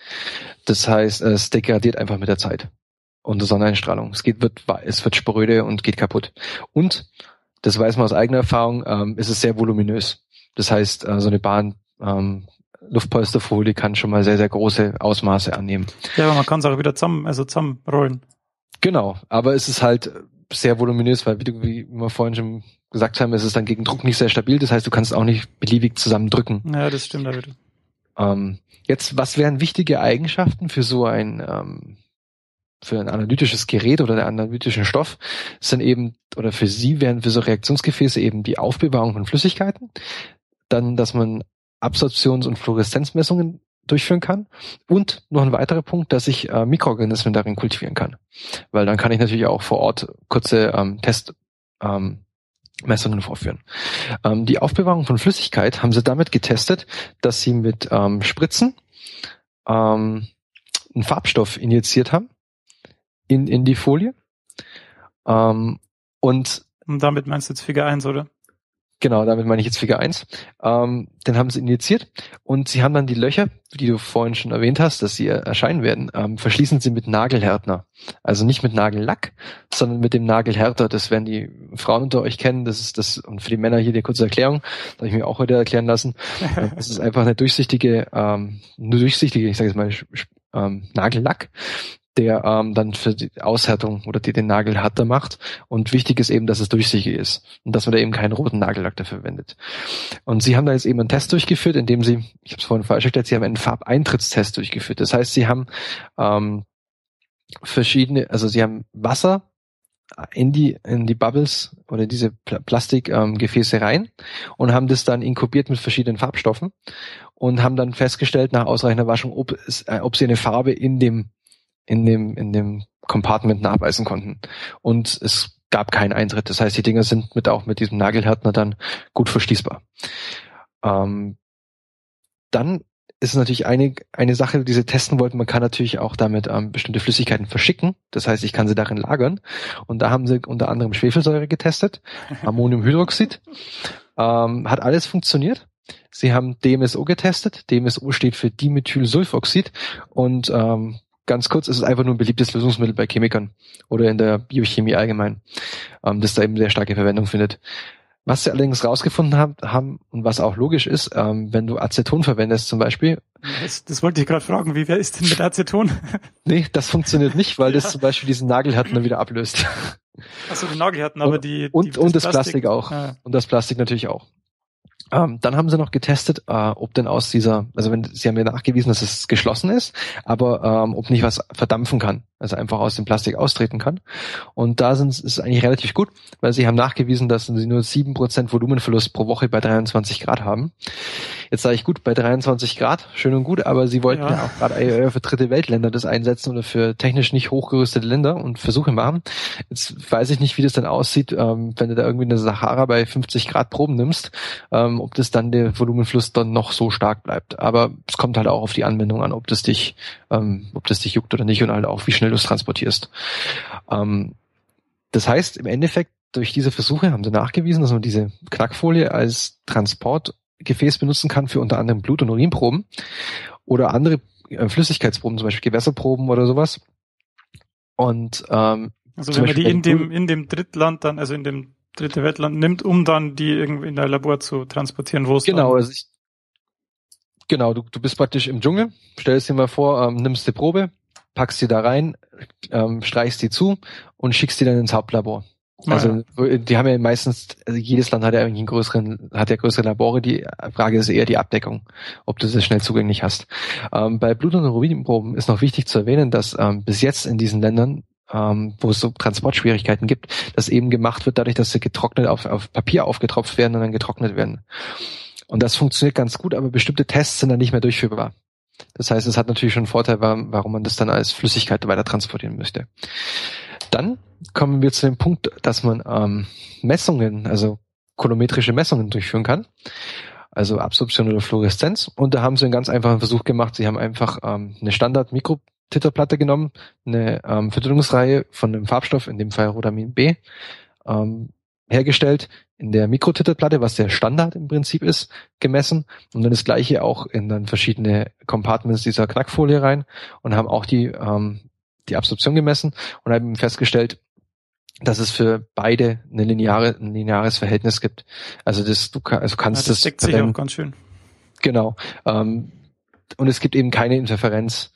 Das heißt, es degradiert einfach mit der Zeit unter Sonneneinstrahlung. Es geht, wird, es wird spröde und geht kaputt. Und das weiß man aus eigener Erfahrung, ähm, ist es sehr voluminös. Das heißt, äh, so eine Bahn ähm, Luftpolsterfolie kann schon mal sehr, sehr große Ausmaße annehmen. Ja, aber man kann es auch wieder zusammen, also zusammenrollen. Genau, aber es ist halt sehr voluminös, weil wie, du, wie wir vorhin schon gesagt haben, ist es dann gegen Druck nicht sehr stabil. Das heißt, du kannst auch nicht beliebig zusammendrücken. Ja, das stimmt, David. Ähm, jetzt, was wären wichtige Eigenschaften für so ein ähm, für ein analytisches Gerät oder der analytischen Stoff sind eben, oder für sie wären für so Reaktionsgefäße eben die Aufbewahrung von Flüssigkeiten, dann, dass man Absorptions- und Fluoreszenzmessungen durchführen kann und noch ein weiterer Punkt, dass ich äh, Mikroorganismen darin kultivieren kann, weil dann kann ich natürlich auch vor Ort kurze ähm, Test ähm, vorführen. Ähm, die Aufbewahrung von Flüssigkeit haben sie damit getestet, dass sie mit ähm, Spritzen ähm, einen Farbstoff injiziert haben in, in die Folie. Ähm, und, und damit meinst du jetzt Figur 1, oder? Genau, damit meine ich jetzt Figur 1. Ähm, den haben sie injiziert und sie haben dann die Löcher, die du vorhin schon erwähnt hast, dass sie erscheinen werden, ähm, verschließen sie mit Nagelhärtner. Also nicht mit Nagellack, sondern mit dem Nagelhärter. Das werden die Frauen unter euch kennen. Das ist das, und für die Männer hier die kurze Erklärung, das habe ich mir auch heute erklären lassen. Das ist einfach eine durchsichtige, ähm, eine durchsichtige, ich sage jetzt mal, ähm, Nagellack, der ähm, dann für die Aushärtung oder die den Nagel härter macht. Und wichtig ist eben, dass es durchsichtig ist und dass man da eben keinen roten Nagellack dafür verwendet. Und sie haben da jetzt eben einen Test durchgeführt, indem sie, ich habe es vorhin falsch erklärt, sie haben einen Farbeintrittstest durchgeführt. Das heißt, sie haben ähm, verschiedene, also sie haben Wasser in die in die Bubbles oder diese Pl Plastikgefäße ähm, rein und haben das dann inkubiert mit verschiedenen Farbstoffen und haben dann festgestellt nach ausreichender Waschung, ob es, äh, ob sie eine Farbe in dem in dem, in dem Compartment nachweisen konnten. Und es gab keinen Eintritt. Das heißt, die Dinger sind mit auch mit diesem Nagelhärtner dann gut verschließbar. Ähm, dann ist natürlich eine, eine Sache, die sie testen wollten. Man kann natürlich auch damit ähm, bestimmte Flüssigkeiten verschicken. Das heißt, ich kann sie darin lagern. Und da haben sie unter anderem Schwefelsäure getestet, Ammoniumhydroxid. Ähm, hat alles funktioniert. Sie haben DMSO getestet. DMSO steht für Dimethylsulfoxid und ähm, ganz kurz, es ist einfach nur ein beliebtes Lösungsmittel bei Chemikern oder in der Biochemie allgemein, ähm, das da eben sehr starke Verwendung findet. Was sie allerdings rausgefunden haben, haben und was auch logisch ist, ähm, wenn du Aceton verwendest zum Beispiel. Das, das wollte ich gerade fragen, wie wer ist denn mit Aceton? nee, das funktioniert nicht, weil ja. das zum Beispiel diesen Nagelhärten dann wieder ablöst. Achso, die Nagelhärten, aber die, und, die und das, das Plastik, Plastik auch. Ja. Und das Plastik natürlich auch. Ähm, dann haben sie noch getestet, äh, ob denn aus dieser, also wenn sie haben ja nachgewiesen, dass es geschlossen ist, aber ähm, ob nicht was verdampfen kann, also einfach aus dem Plastik austreten kann. Und da sind ist eigentlich relativ gut, weil sie haben nachgewiesen, dass sie nur sieben Prozent Volumenverlust pro Woche bei 23 Grad haben. Jetzt sage ich gut, bei 23 Grad, schön und gut, aber sie wollten ja, ja auch gerade für dritte Weltländer das einsetzen oder für technisch nicht hochgerüstete Länder und Versuche machen. Jetzt weiß ich nicht, wie das dann aussieht, ähm, wenn du da irgendwie eine Sahara bei 50 Grad Proben nimmst. Ähm, ob das dann der Volumenfluss dann noch so stark bleibt. Aber es kommt halt auch auf die Anwendung an, ob das dich, ähm, ob das dich juckt oder nicht und halt auch, wie schnell du es transportierst. Ähm, das heißt, im Endeffekt, durch diese Versuche haben sie nachgewiesen, dass man diese Knackfolie als Transportgefäß benutzen kann für unter anderem Blut- und Urinproben oder andere äh, Flüssigkeitsproben, zum Beispiel Gewässerproben oder sowas. Und ähm, also wenn man die in dem in dem Drittland dann, also in dem dritte Weltland nimmt, um dann die irgendwie in der Labor zu transportieren, wo es genau, also ich, genau, du, du bist praktisch im Dschungel, stellst dir mal vor, ähm, nimmst die Probe, packst sie da rein, ähm, streichst die zu und schickst die dann ins Hauptlabor. Also die haben ja meistens, also jedes Land hat ja irgendwie einen größeren, hat ja größere Labore. Die Frage ist eher die Abdeckung, ob du das schnell zugänglich hast. Ähm, bei Blut- und Urinproben ist noch wichtig zu erwähnen, dass ähm, bis jetzt in diesen Ländern, ähm, wo es so Transportschwierigkeiten gibt, das eben gemacht wird, dadurch, dass sie getrocknet auf, auf Papier aufgetropft werden und dann getrocknet werden. Und das funktioniert ganz gut, aber bestimmte Tests sind dann nicht mehr durchführbar. Das heißt, es hat natürlich schon einen Vorteil, warum man das dann als Flüssigkeit weiter transportieren möchte. Dann kommen wir zu dem Punkt, dass man ähm, Messungen, also kolometrische Messungen durchführen kann. Also Absorption oder Fluoreszenz. Und da haben sie einen ganz einfachen Versuch gemacht. Sie haben einfach ähm, eine Standard-Mikrotitterplatte genommen, eine ähm, Verdünnungsreihe von einem Farbstoff, in dem Fall Rodamin B, ähm, hergestellt, in der Mikrotitterplatte, was der Standard im Prinzip ist, gemessen und dann das gleiche auch in dann verschiedene Compartments dieser Knackfolie rein und haben auch die ähm, die Absorption gemessen und haben festgestellt, dass es für beide eine lineare, ein lineares Verhältnis gibt. Also das, du kann, also kannst ja, das. deckt sich auch ganz schön. Genau. Ähm, und es gibt eben keine Interferenz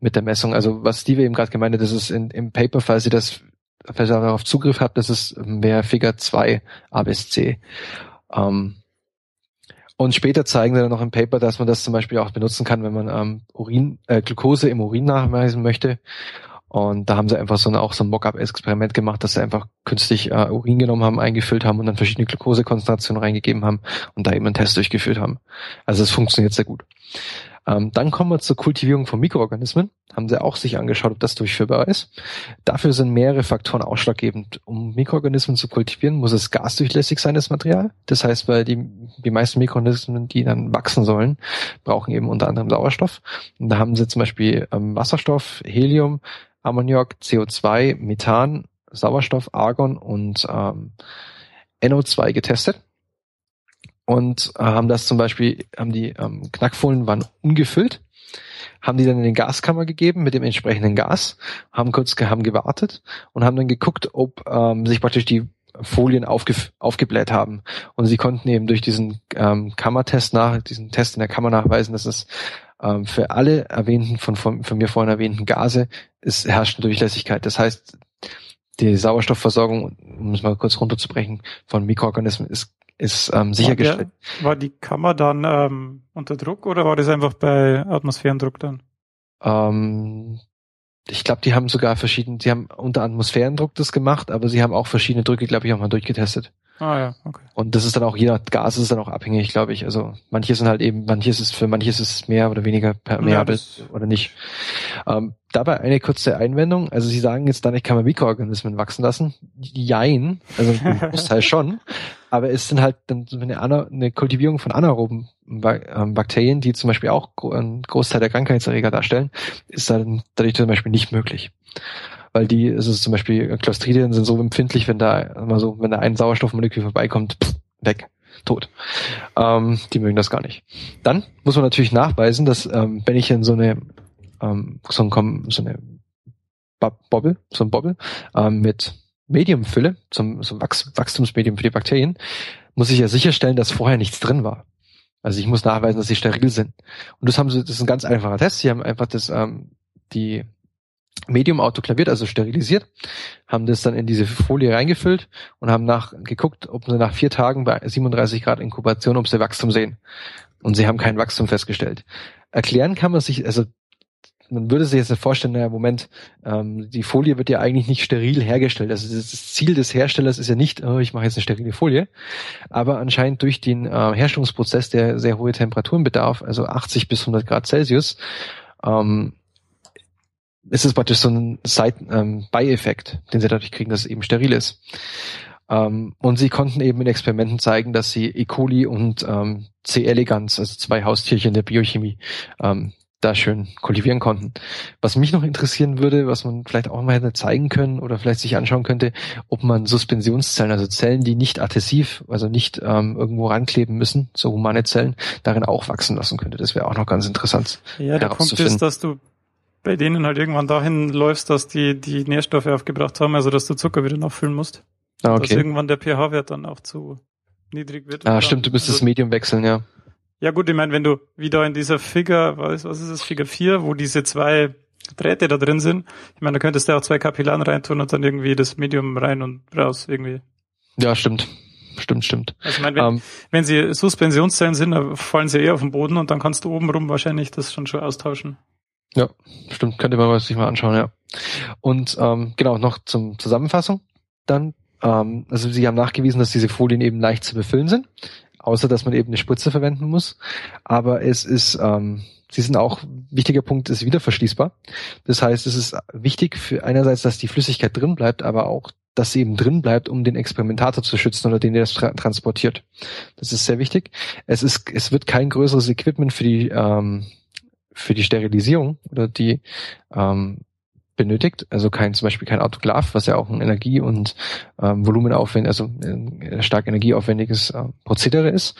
mit der Messung. Also was Steve eben gerade gemeint hat, das ist in, im Paper, falls ihr das, falls ihr darauf Zugriff habt, das ist mehr Figure 2 A bis C. Ähm, und später zeigen sie dann noch im Paper, dass man das zum Beispiel auch benutzen kann, wenn man ähm, Urin, äh, Glucose im Urin nachweisen möchte. Und da haben sie einfach so ein, auch so ein Mock-up-Experiment gemacht, dass sie einfach künstlich äh, Urin genommen haben, eingefüllt haben und dann verschiedene Glukosekonzentrationen reingegeben haben und da eben einen Test durchgeführt haben. Also es funktioniert sehr gut. Ähm, dann kommen wir zur Kultivierung von Mikroorganismen. Haben sie auch sich angeschaut, ob das durchführbar ist. Dafür sind mehrere Faktoren ausschlaggebend. Um Mikroorganismen zu kultivieren, muss es gasdurchlässig sein, das Material. Das heißt, weil die, die meisten Mikroorganismen, die dann wachsen sollen, brauchen eben unter anderem Sauerstoff. Und da haben sie zum Beispiel ähm, Wasserstoff, Helium, Ammoniak, CO2, Methan, Sauerstoff, Argon und ähm, NO2 getestet und äh, haben das zum Beispiel, haben die ähm, Knackfolien waren ungefüllt, haben die dann in den Gaskammer gegeben mit dem entsprechenden Gas, haben kurz haben gewartet und haben dann geguckt, ob ähm, sich praktisch die Folien aufge, aufgebläht haben. Und sie konnten eben durch diesen ähm, Kammertest nach, diesen Test in der Kammer nachweisen, dass es ähm, für alle erwähnten, von, von, von mir vorhin erwähnten Gase, ist herrscht eine Durchlässigkeit. Das heißt, die Sauerstoffversorgung, um es mal kurz runterzubrechen, von Mikroorganismen ist ist ähm, sichergestellt. War, der, war die Kammer dann ähm, unter Druck oder war das einfach bei Atmosphärendruck dann? Ähm, ich glaube, die haben sogar verschiedene, die haben unter Atmosphärendruck das gemacht, aber sie haben auch verschiedene Drücke, glaube ich, auch mal durchgetestet. Ah ja, okay. Und das ist dann auch, jeder Gas ist dann auch abhängig, glaube ich. Also manche sind halt eben, manches ist für manches ist es mehr oder weniger permeabel ja, oder nicht. Ähm, dabei eine kurze Einwendung. Also Sie sagen jetzt dann, kann mal Mikroorganismen wachsen lassen. Jein, also ein Großteil schon. Aber es sind halt dann eine, eine Kultivierung von anaeroben ähm, Bakterien, die zum Beispiel auch einen Großteil der Krankheitserreger darstellen, ist dann dadurch zum Beispiel nicht möglich weil die, es ist zum Beispiel Clostridien sind so empfindlich, wenn da immer so, wenn da ein Sauerstoffmolekül vorbeikommt, pff, weg, tot. Ähm, die mögen das gar nicht. Dann muss man natürlich nachweisen, dass ähm, wenn ich in so eine ähm, so, ein, so eine Bobble, so ein Bobble ähm, mit Mediumfülle, zum so Wachs, Wachstumsmedium für die Bakterien, muss ich ja sicherstellen, dass vorher nichts drin war. Also ich muss nachweisen, dass sie steril sind. Und das haben sie, das ist ein ganz einfacher Test. Sie haben einfach das, ähm, die Medium autoklaviert, also sterilisiert, haben das dann in diese Folie reingefüllt und haben nach geguckt, ob sie nach vier Tagen bei 37 Grad Inkubation, ob sie Wachstum sehen. Und sie haben kein Wachstum festgestellt. Erklären kann man sich, also man würde sich jetzt vorstellen, naja, Moment, ähm, die Folie wird ja eigentlich nicht steril hergestellt. Also das Ziel des Herstellers ist ja nicht, oh, ich mache jetzt eine sterile Folie. Aber anscheinend durch den äh, Herstellungsprozess, der sehr hohe Temperaturen bedarf, also 80 bis 100 Grad Celsius, ähm, ist es praktisch so ein Seiten, ähm, Beieffekt, den sie dadurch kriegen, dass es eben steril ist. Ähm, und sie konnten eben in Experimenten zeigen, dass sie E. coli und ähm, C. elegans, also zwei Haustierchen der Biochemie, ähm, da schön kultivieren konnten. Was mich noch interessieren würde, was man vielleicht auch mal hätte zeigen können oder vielleicht sich anschauen könnte, ob man Suspensionszellen, also Zellen, die nicht adhesiv, also nicht ähm, irgendwo rankleben müssen, so humane Zellen, darin auch wachsen lassen könnte. Das wäre auch noch ganz interessant. Ja, der Punkt ist, dass du bei denen halt irgendwann dahin läufst, dass die die Nährstoffe aufgebracht haben, also dass du Zucker wieder nachfüllen musst. Ah, okay. Dass irgendwann der pH-Wert dann auch zu niedrig wird. Ah, stimmt, du müsstest also, das Medium wechseln, ja. Ja gut, ich meine, wenn du wieder in dieser Figur, was, was ist das, Figur 4, wo diese zwei Drähte da drin sind, ich meine, da könntest du auch zwei Kapillaren reintun und dann irgendwie das Medium rein und raus irgendwie. Ja, stimmt. Stimmt, stimmt. Also ich meine, wenn, ähm, wenn sie Suspensionszellen sind, dann fallen sie eher auf den Boden und dann kannst du oben rum wahrscheinlich das schon schon austauschen. Ja, stimmt, könnte man sich mal anschauen, ja. Und ähm, genau, noch zum Zusammenfassung dann. Ähm, also sie haben nachgewiesen, dass diese Folien eben leicht zu befüllen sind außer dass man eben eine Spritze verwenden muss. Aber es ist, ähm, sie sind auch, wichtiger Punkt ist wieder verschließbar. Das heißt, es ist wichtig für einerseits, dass die Flüssigkeit drin bleibt, aber auch, dass sie eben drin bleibt, um den Experimentator zu schützen oder den, der das tra transportiert. Das ist sehr wichtig. Es ist, es wird kein größeres Equipment für die, ähm, für die Sterilisierung oder die ähm, benötigt, also kein zum Beispiel kein Autoklav, was ja auch ein Energie- und ähm, Volumenaufwendig, also ein stark energieaufwendiges äh, Prozedere ist.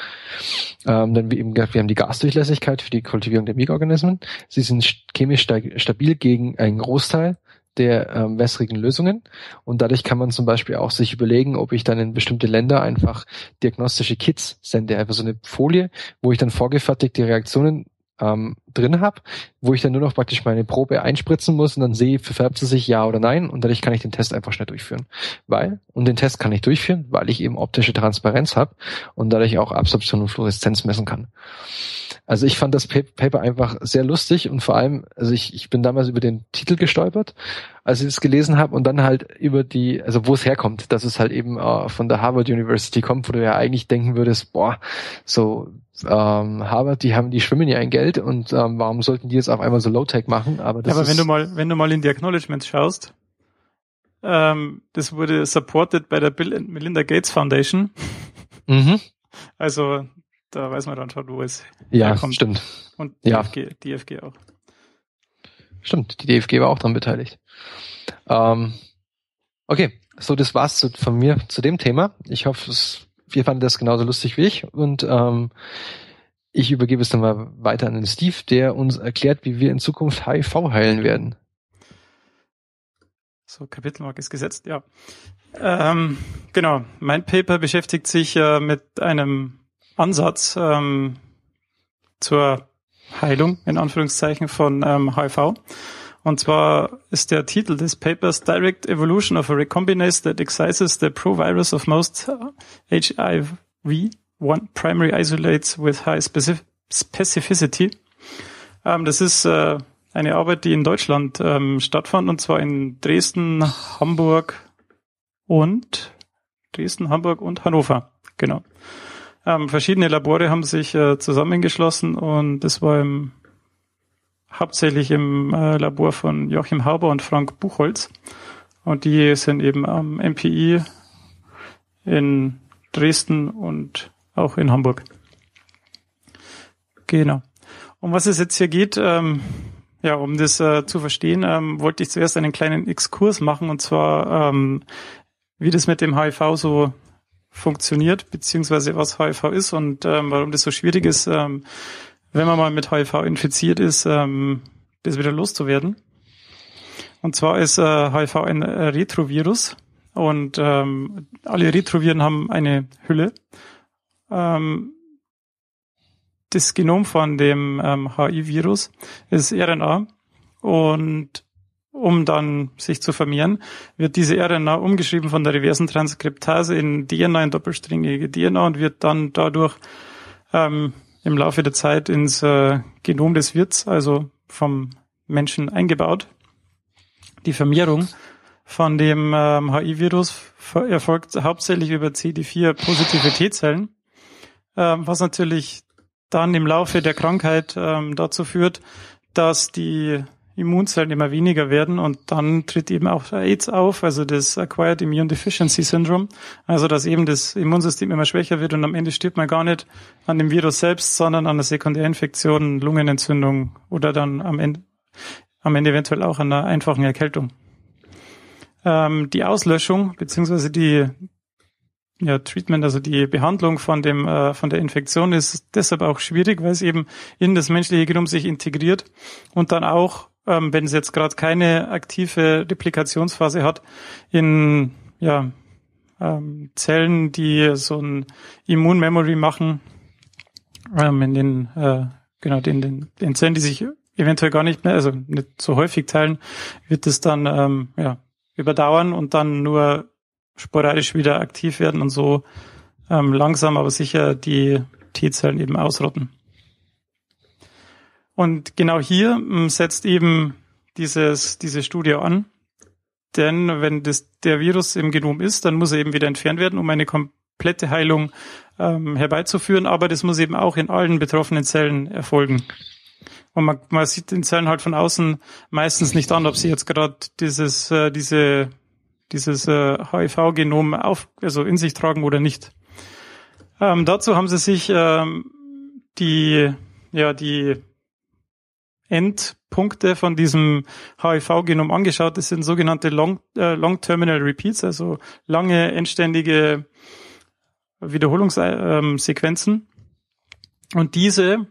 Ähm, dann wie eben gesagt, wir haben die Gasdurchlässigkeit für die Kultivierung der Mikroorganismen. Sie sind chemisch stabil gegen einen Großteil der ähm, wässrigen Lösungen und dadurch kann man zum Beispiel auch sich überlegen, ob ich dann in bestimmte Länder einfach diagnostische Kits sende, einfach so eine Folie, wo ich dann vorgefertigte Reaktionen ähm, drin habe, wo ich dann nur noch praktisch meine Probe einspritzen muss und dann sehe, verfärbt sie sich ja oder nein und dadurch kann ich den Test einfach schnell durchführen. Weil, und den Test kann ich durchführen, weil ich eben optische Transparenz habe und dadurch auch Absorption und Fluoreszenz messen kann. Also ich fand das Paper einfach sehr lustig und vor allem, also ich, ich bin damals über den Titel gestolpert, als ich es gelesen habe und dann halt über die, also wo es herkommt, dass es halt eben äh, von der Harvard University kommt, wo du ja eigentlich denken würdest, boah, so ähm, Harvard, die haben, die schwimmen ja ein Geld und ähm, warum sollten die jetzt auf einmal so Low-Tech machen? Aber, das ja, aber wenn du mal, wenn du mal in die Acknowledgements schaust, ähm, das wurde supported bei der Bill and Melinda Gates Foundation. Mhm. Also da weiß man dann schon, wo es ja, herkommt. stimmt. Und DFG, ja. DFG auch. Stimmt, die DFG war auch daran beteiligt. Ähm, okay, so das war's zu, von mir zu dem Thema. Ich hoffe, es, ihr fandet das genauso lustig wie ich und ähm, ich übergebe es dann mal weiter an den Steve, der uns erklärt, wie wir in Zukunft HIV heilen werden. So, Kapitelmark ist gesetzt, ja. Ähm, genau, mein Paper beschäftigt sich äh, mit einem Ansatz ähm, zur Heilung in Anführungszeichen von ähm, HIV. Und zwar ist der Titel des Papers Direct Evolution of a Recombinase that excises the provirus of most HIV one primary isolates with high specific specificity. Ähm, das ist äh, eine Arbeit, die in Deutschland ähm, stattfand, und zwar in Dresden, Hamburg und Dresden, Hamburg und Hannover. Genau. Ähm, verschiedene Labore haben sich äh, zusammengeschlossen und das war im, hauptsächlich im äh, Labor von Joachim Hauber und Frank Buchholz. Und die sind eben am MPI in Dresden und auch in Hamburg. Genau. Um was es jetzt hier geht, ähm, ja, um das äh, zu verstehen, ähm, wollte ich zuerst einen kleinen Exkurs machen und zwar, ähm, wie das mit dem HIV so funktioniert, beziehungsweise was HIV ist und ähm, warum das so schwierig ist, ähm, wenn man mal mit HIV infiziert ist, ähm, das wieder loszuwerden. Und zwar ist äh, HIV ein Retrovirus und ähm, alle Retroviren haben eine Hülle. Ähm, das Genom von dem ähm, HIV-Virus ist RNA und um dann sich zu vermehren, wird diese RNA umgeschrieben von der reversen Transkriptase in DNA, in doppelsträngige DNA und wird dann dadurch ähm, im Laufe der Zeit ins äh, Genom des Wirts, also vom Menschen eingebaut. Die Vermehrung von dem ähm, HIV-Virus erfolgt hauptsächlich über CD4-positive T-Zellen, ähm, was natürlich dann im Laufe der Krankheit ähm, dazu führt, dass die Immunzellen immer weniger werden und dann tritt eben auch AIDS auf, also das Acquired Immune Deficiency Syndrome, also dass eben das Immunsystem immer schwächer wird und am Ende stirbt man gar nicht an dem Virus selbst, sondern an einer Sekundärinfektion, Lungenentzündung oder dann am Ende, am Ende eventuell auch an einer einfachen Erkältung. Ähm, die Auslöschung beziehungsweise die ja, Treatment, also die Behandlung von dem äh, von der Infektion ist deshalb auch schwierig, weil es eben in das menschliche Genom sich integriert und dann auch, ähm, wenn es jetzt gerade keine aktive Replikationsphase hat, in ja ähm, Zellen, die so ein Immunmemory machen, ähm, in den äh, genau den, den, den Zellen, die sich eventuell gar nicht mehr, also nicht so häufig teilen, wird es dann ähm, ja überdauern und dann nur sporadisch wieder aktiv werden und so ähm, langsam aber sicher die T-Zellen eben ausrotten. Und genau hier ähm, setzt eben dieses, diese Studie an. Denn wenn das, der Virus im Genom ist, dann muss er eben wieder entfernt werden, um eine komplette Heilung ähm, herbeizuführen. Aber das muss eben auch in allen betroffenen Zellen erfolgen. Und man, man sieht den Zellen halt von außen meistens nicht an, ob sie jetzt gerade dieses, äh, diese dieses äh, HIV-Genom auf, also in sich tragen oder nicht. Ähm, dazu haben sie sich ähm, die, ja, die Endpunkte von diesem HIV-Genom angeschaut. Das sind sogenannte Long, äh, Long Terminal Repeats, also lange endständige Wiederholungssequenzen. Und diese,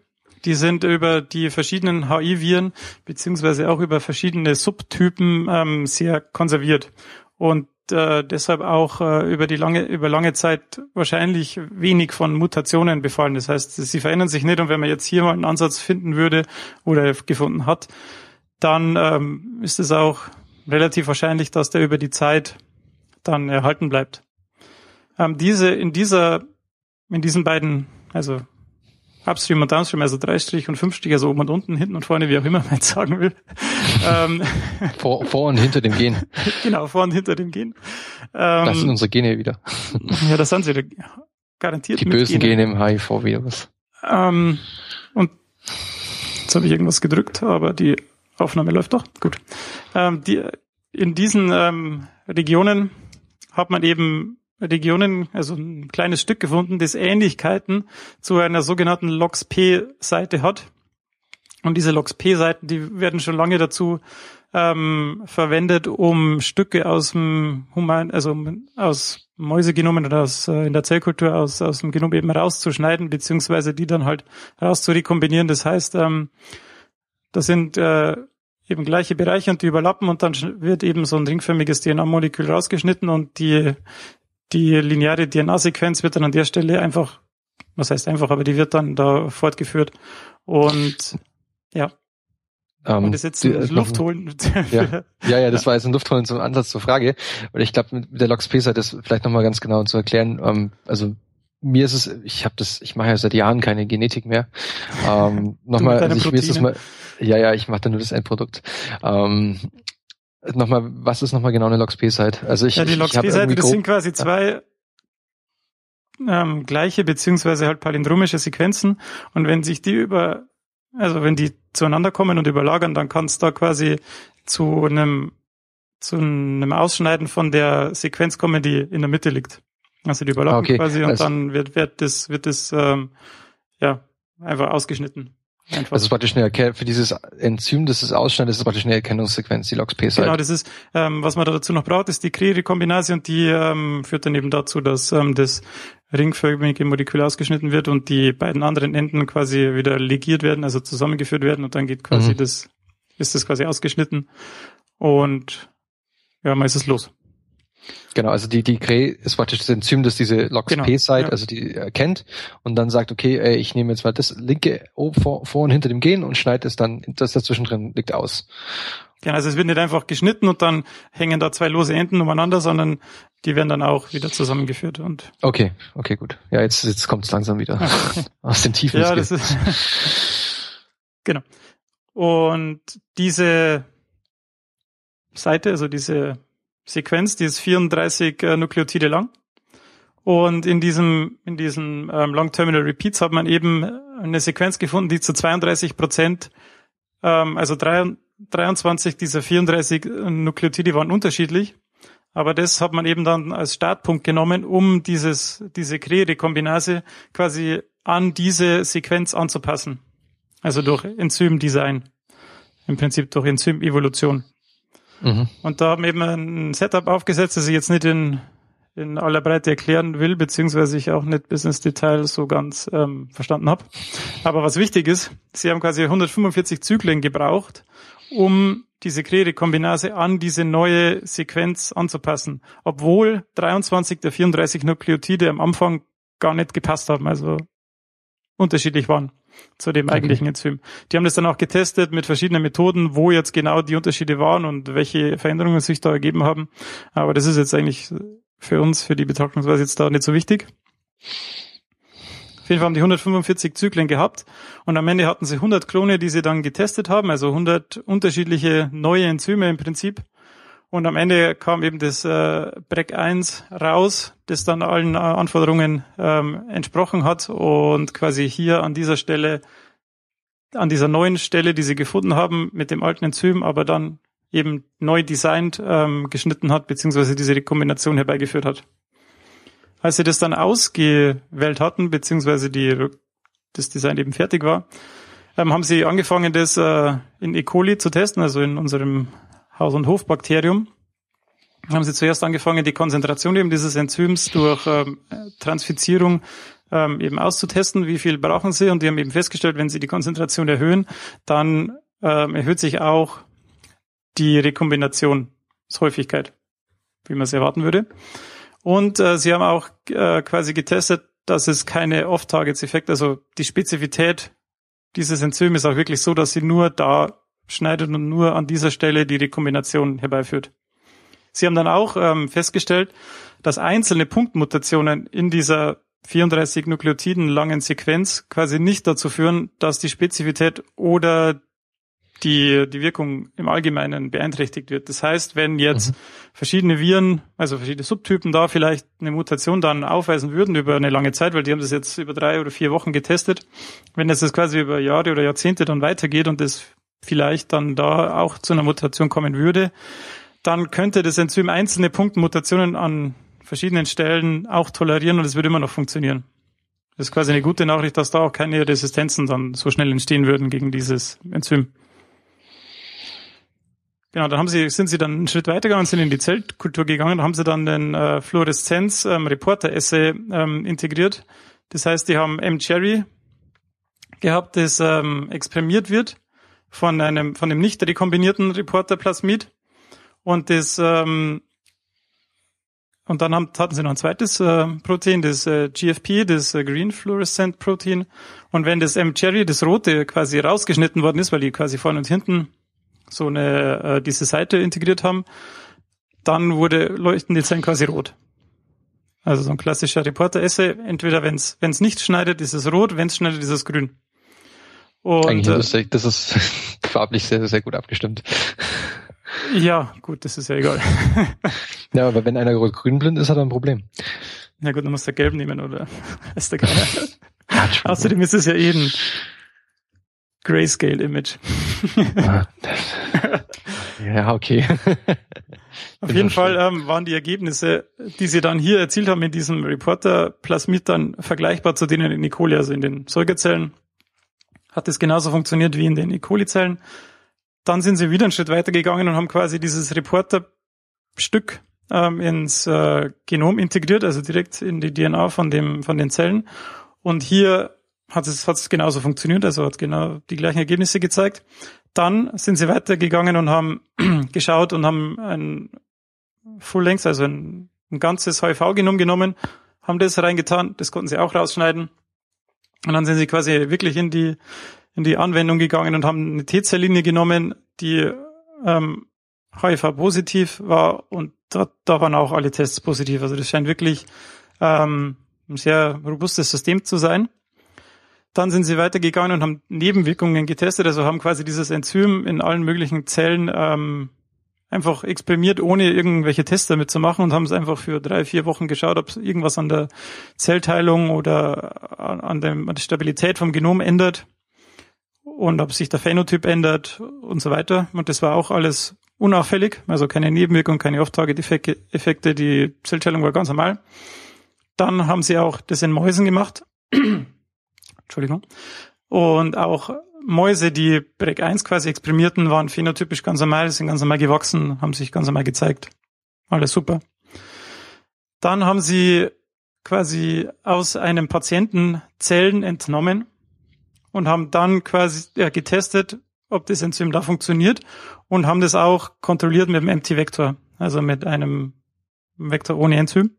die sind über die verschiedenen HI-Viren beziehungsweise auch über verschiedene Subtypen ähm, sehr konserviert und äh, deshalb auch äh, über die lange über lange Zeit wahrscheinlich wenig von Mutationen befallen. Das heißt, sie verändern sich nicht und wenn man jetzt hier mal einen Ansatz finden würde oder gefunden hat, dann ähm, ist es auch relativ wahrscheinlich, dass der über die Zeit dann erhalten bleibt. Ähm, diese in dieser in diesen beiden also Upstream und Downstream, also drei Strich und fünf Strich, also oben und unten, hinten und vorne, wie auch immer man jetzt sagen will. ähm, vor, vor und hinter dem Gen. genau, vor und hinter dem Gen. Ähm, das sind unsere Gene wieder. ja, das sind sie garantiert. Die bösen Gene, Gene im HIV-Virus. Ähm, und jetzt habe ich irgendwas gedrückt, aber die Aufnahme läuft doch. Gut. Ähm, die, in diesen ähm, Regionen hat man eben Regionen, also ein kleines Stück gefunden, das Ähnlichkeiten zu einer sogenannten LoxP-Seite hat. Und diese LoxP-Seiten, die werden schon lange dazu ähm, verwendet, um Stücke aus dem Human, also aus Mäusegenomen oder aus äh, in der Zellkultur aus aus dem Genom eben rauszuschneiden, beziehungsweise die dann halt rauszurekombinieren. Das heißt, ähm, das sind äh, eben gleiche Bereiche und die überlappen und dann wird eben so ein ringförmiges DNA-Molekül rausgeschnitten und die die lineare DNA-Sequenz wird dann an der Stelle einfach, was heißt einfach, aber die wird dann da fortgeführt. Und ja. Um, und das jetzt die, Luft holen. Ja. ja, ja, das war jetzt ein Luft holen zum Ansatz zur Frage. Und ich glaube, mit der LoxP-Seite ist vielleicht nochmal ganz genau zu erklären. Ähm, also mir ist es, ich habe das, ich mache ja seit Jahren keine Genetik mehr. Ähm, nochmal, also ich, mir ist das mal, ja, ja, ich mache da nur das Endprodukt. Ähm, Nochmal, was ist nochmal genau eine LoxP-Site? Also ich, ja, die LoxP-Seite, das sind quasi zwei ähm, gleiche beziehungsweise halt palindromische Sequenzen und wenn sich die über, also wenn die zueinander kommen und überlagern, dann kann es da quasi zu einem zu einem Ausschneiden von der Sequenz kommen, die in der Mitte liegt. Also die überlappen okay. quasi und also dann wird, wird das wird das ähm, ja einfach ausgeschnitten. Einfach. Also praktisch eine Erkennung, für dieses Enzym, das es ausschneidet, ist praktisch eine Erkennungssequenz, die LoxP-Site. Genau, das ist, ähm, was man dazu noch braucht, ist die Cre-Rekombinase und die ähm, führt dann eben dazu, dass ähm, das ringförmige Molekül ausgeschnitten wird und die beiden anderen Enden quasi wieder legiert werden, also zusammengeführt werden und dann geht quasi mhm. das, ist das quasi ausgeschnitten und ja, man ist es los. Genau, also die, die Cre ist praktisch das Enzym, das diese LoxP-Site, genau, ja. also die erkennt und dann sagt, okay, ey, ich nehme jetzt mal das linke vor, vor und hinter dem Gen und schneide es dann, das dazwischen drin liegt aus. Genau, also es wird nicht einfach geschnitten und dann hängen da zwei lose Enden umeinander, sondern die werden dann auch wieder zusammengeführt und. Okay, okay, gut. Ja, jetzt, jetzt kommt es langsam wieder aus den Tiefen. Ja, das ist genau. Und diese Seite, also diese Sequenz, die ist 34 äh, Nukleotide lang. Und in diesem, in diesem ähm, Long Terminal Repeats hat man eben eine Sequenz gefunden, die zu 32 Prozent, ähm, also drei, 23 dieser 34 Nukleotide waren unterschiedlich. Aber das hat man eben dann als Startpunkt genommen, um dieses, diese Kre-Rekombinase quasi an diese Sequenz anzupassen. Also durch Enzymdesign. Im Prinzip durch Enzymevolution. Mhm. Und da haben eben ein Setup aufgesetzt, das ich jetzt nicht in, in aller Breite erklären will, beziehungsweise ich auch nicht bis ins Detail so ganz ähm, verstanden habe. Aber was wichtig ist, sie haben quasi 145 Zyklen gebraucht, um diese Kre-Rekombinase an diese neue Sequenz anzupassen, obwohl 23 der 34 Nukleotide am Anfang gar nicht gepasst haben, also unterschiedlich waren zu dem eigentlichen Enzym. Die haben das dann auch getestet mit verschiedenen Methoden, wo jetzt genau die Unterschiede waren und welche Veränderungen sich da ergeben haben. Aber das ist jetzt eigentlich für uns, für die Betrachtungsweise jetzt da nicht so wichtig. Auf jeden Fall haben die 145 Zyklen gehabt und am Ende hatten sie 100 Klone, die sie dann getestet haben, also 100 unterschiedliche neue Enzyme im Prinzip. Und am Ende kam eben das äh, BREC 1 raus, das dann allen äh, Anforderungen ähm, entsprochen hat und quasi hier an dieser Stelle, an dieser neuen Stelle, die sie gefunden haben, mit dem alten Enzym, aber dann eben neu designt, ähm, geschnitten hat, beziehungsweise diese Rekombination herbeigeführt hat. Als sie das dann ausgewählt hatten, beziehungsweise die, das Design eben fertig war, ähm, haben sie angefangen, das äh, in E. coli zu testen, also in unserem Haus- und Hofbakterium. Haben sie zuerst angefangen, die Konzentration eben dieses Enzyms durch ähm, Transfizierung ähm, eben auszutesten, wie viel brauchen sie. Und die haben eben festgestellt, wenn sie die Konzentration erhöhen, dann ähm, erhöht sich auch die Rekombinationshäufigkeit, wie man es erwarten würde. Und äh, sie haben auch äh, quasi getestet, dass es keine Off-Targets-Effekte, also die Spezifität dieses Enzym ist auch wirklich so, dass sie nur da schneidet und nur an dieser Stelle die Rekombination herbeiführt. Sie haben dann auch ähm, festgestellt, dass einzelne Punktmutationen in dieser 34 Nukleotiden langen Sequenz quasi nicht dazu führen, dass die Spezifität oder die, die Wirkung im Allgemeinen beeinträchtigt wird. Das heißt, wenn jetzt mhm. verschiedene Viren, also verschiedene Subtypen da vielleicht eine Mutation dann aufweisen würden über eine lange Zeit, weil die haben das jetzt über drei oder vier Wochen getestet, wenn es das quasi über Jahre oder Jahrzehnte dann weitergeht und das vielleicht dann da auch zu einer Mutation kommen würde, dann könnte das Enzym einzelne Punktmutationen an verschiedenen Stellen auch tolerieren und es würde immer noch funktionieren. Das ist quasi eine gute Nachricht, dass da auch keine Resistenzen dann so schnell entstehen würden gegen dieses Enzym. Genau, dann haben sie, sind sie dann einen Schritt weitergegangen, sind in die Zellkultur gegangen, haben sie dann den äh, Fluoreszenz ähm, ähm, integriert. Das heißt, die haben M-Cherry gehabt, das ähm, exprimiert wird von einem, von dem nicht rekombinierten Reporter Plasmid. Und das, ähm, und dann haben, hatten sie noch ein zweites äh, Protein, das äh, GFP, das äh, Green Fluorescent Protein. Und wenn das M-Cherry, das rote, quasi rausgeschnitten worden ist, weil die quasi vorne und hinten so eine äh, diese Seite integriert haben, dann wurde leuchten die Zellen quasi rot. Also so ein klassischer Reporter-Essay. Entweder wenn es nicht schneidet, ist es rot, wenn es schneidet, ist es grün. Und, Eigentlich äh, das ist farblich sehr, sehr gut abgestimmt. Ja, gut, das ist ja egal. ja, aber wenn einer grün-blind ist, hat er ein Problem. Ja gut, dann muss der gelb nehmen, oder? Ist der keiner. Außerdem ist es ja eh ein Grayscale-Image. ja, okay. Auf jeden Fall ähm, waren die Ergebnisse, die sie dann hier erzielt haben in diesem Reporter Plasmid dann vergleichbar zu denen in coli, also in den Säugerzellen. Hat es genauso funktioniert wie in den E. coli-Zellen. Dann sind sie wieder einen Schritt weiter gegangen und haben quasi dieses Reporter-Stück ähm, ins äh, Genom integriert, also direkt in die DNA von dem von den Zellen. Und hier hat es, hat es genauso funktioniert, also hat genau die gleichen Ergebnisse gezeigt. Dann sind sie weitergegangen und haben geschaut und haben ein Full Length, also ein, ein ganzes HIV-Genom genommen, haben das reingetan, das konnten sie auch rausschneiden. Und dann sind sie quasi wirklich in die, in die Anwendung gegangen und haben eine T-Zelllinie genommen, die ähm, HIV-positiv war und da, da waren auch alle Tests positiv. Also das scheint wirklich ähm, ein sehr robustes System zu sein. Dann sind sie weitergegangen und haben Nebenwirkungen getestet, also haben quasi dieses Enzym in allen möglichen Zellen ähm, einfach experimentiert, ohne irgendwelche Tests damit zu machen und haben es einfach für drei, vier Wochen geschaut, ob irgendwas an der Zellteilung oder an, dem, an der Stabilität vom Genom ändert. und ob sich der Phänotyp ändert und so weiter. Und das war auch alles unauffällig, also keine Nebenwirkungen, keine Off-Target-Effekte, die Zellteilung war ganz normal. Dann haben sie auch das in Mäusen gemacht. Entschuldigung. Und auch Mäuse, die BREC 1 quasi exprimierten, waren phänotypisch ganz normal, sind ganz normal gewachsen, haben sich ganz normal gezeigt. Alles super. Dann haben sie quasi aus einem Patienten Zellen entnommen und haben dann quasi ja, getestet, ob das Enzym da funktioniert und haben das auch kontrolliert mit dem MT-Vektor, also mit einem Vektor ohne Enzym.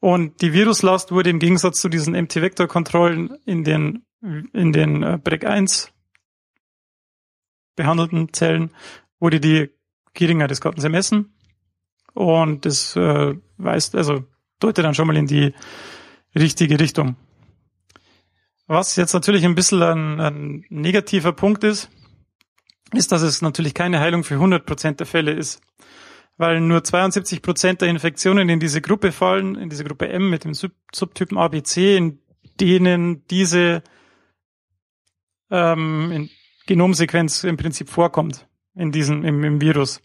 Und die Viruslast wurde im Gegensatz zu diesen MT-Vektor-Kontrollen in den, in den äh, BREC1 behandelten Zellen wurde die geringer. Das konnten sie messen. Und das äh, weist, also deutet dann schon mal in die richtige Richtung. Was jetzt natürlich ein bisschen ein, ein negativer Punkt ist, ist, dass es natürlich keine Heilung für 100 Prozent der Fälle ist. Weil nur 72 Prozent der Infektionen in diese Gruppe fallen, in diese Gruppe M mit dem Sub Subtypen ABC, in denen diese ähm, in Genomsequenz im Prinzip vorkommt in diesem im, im Virus.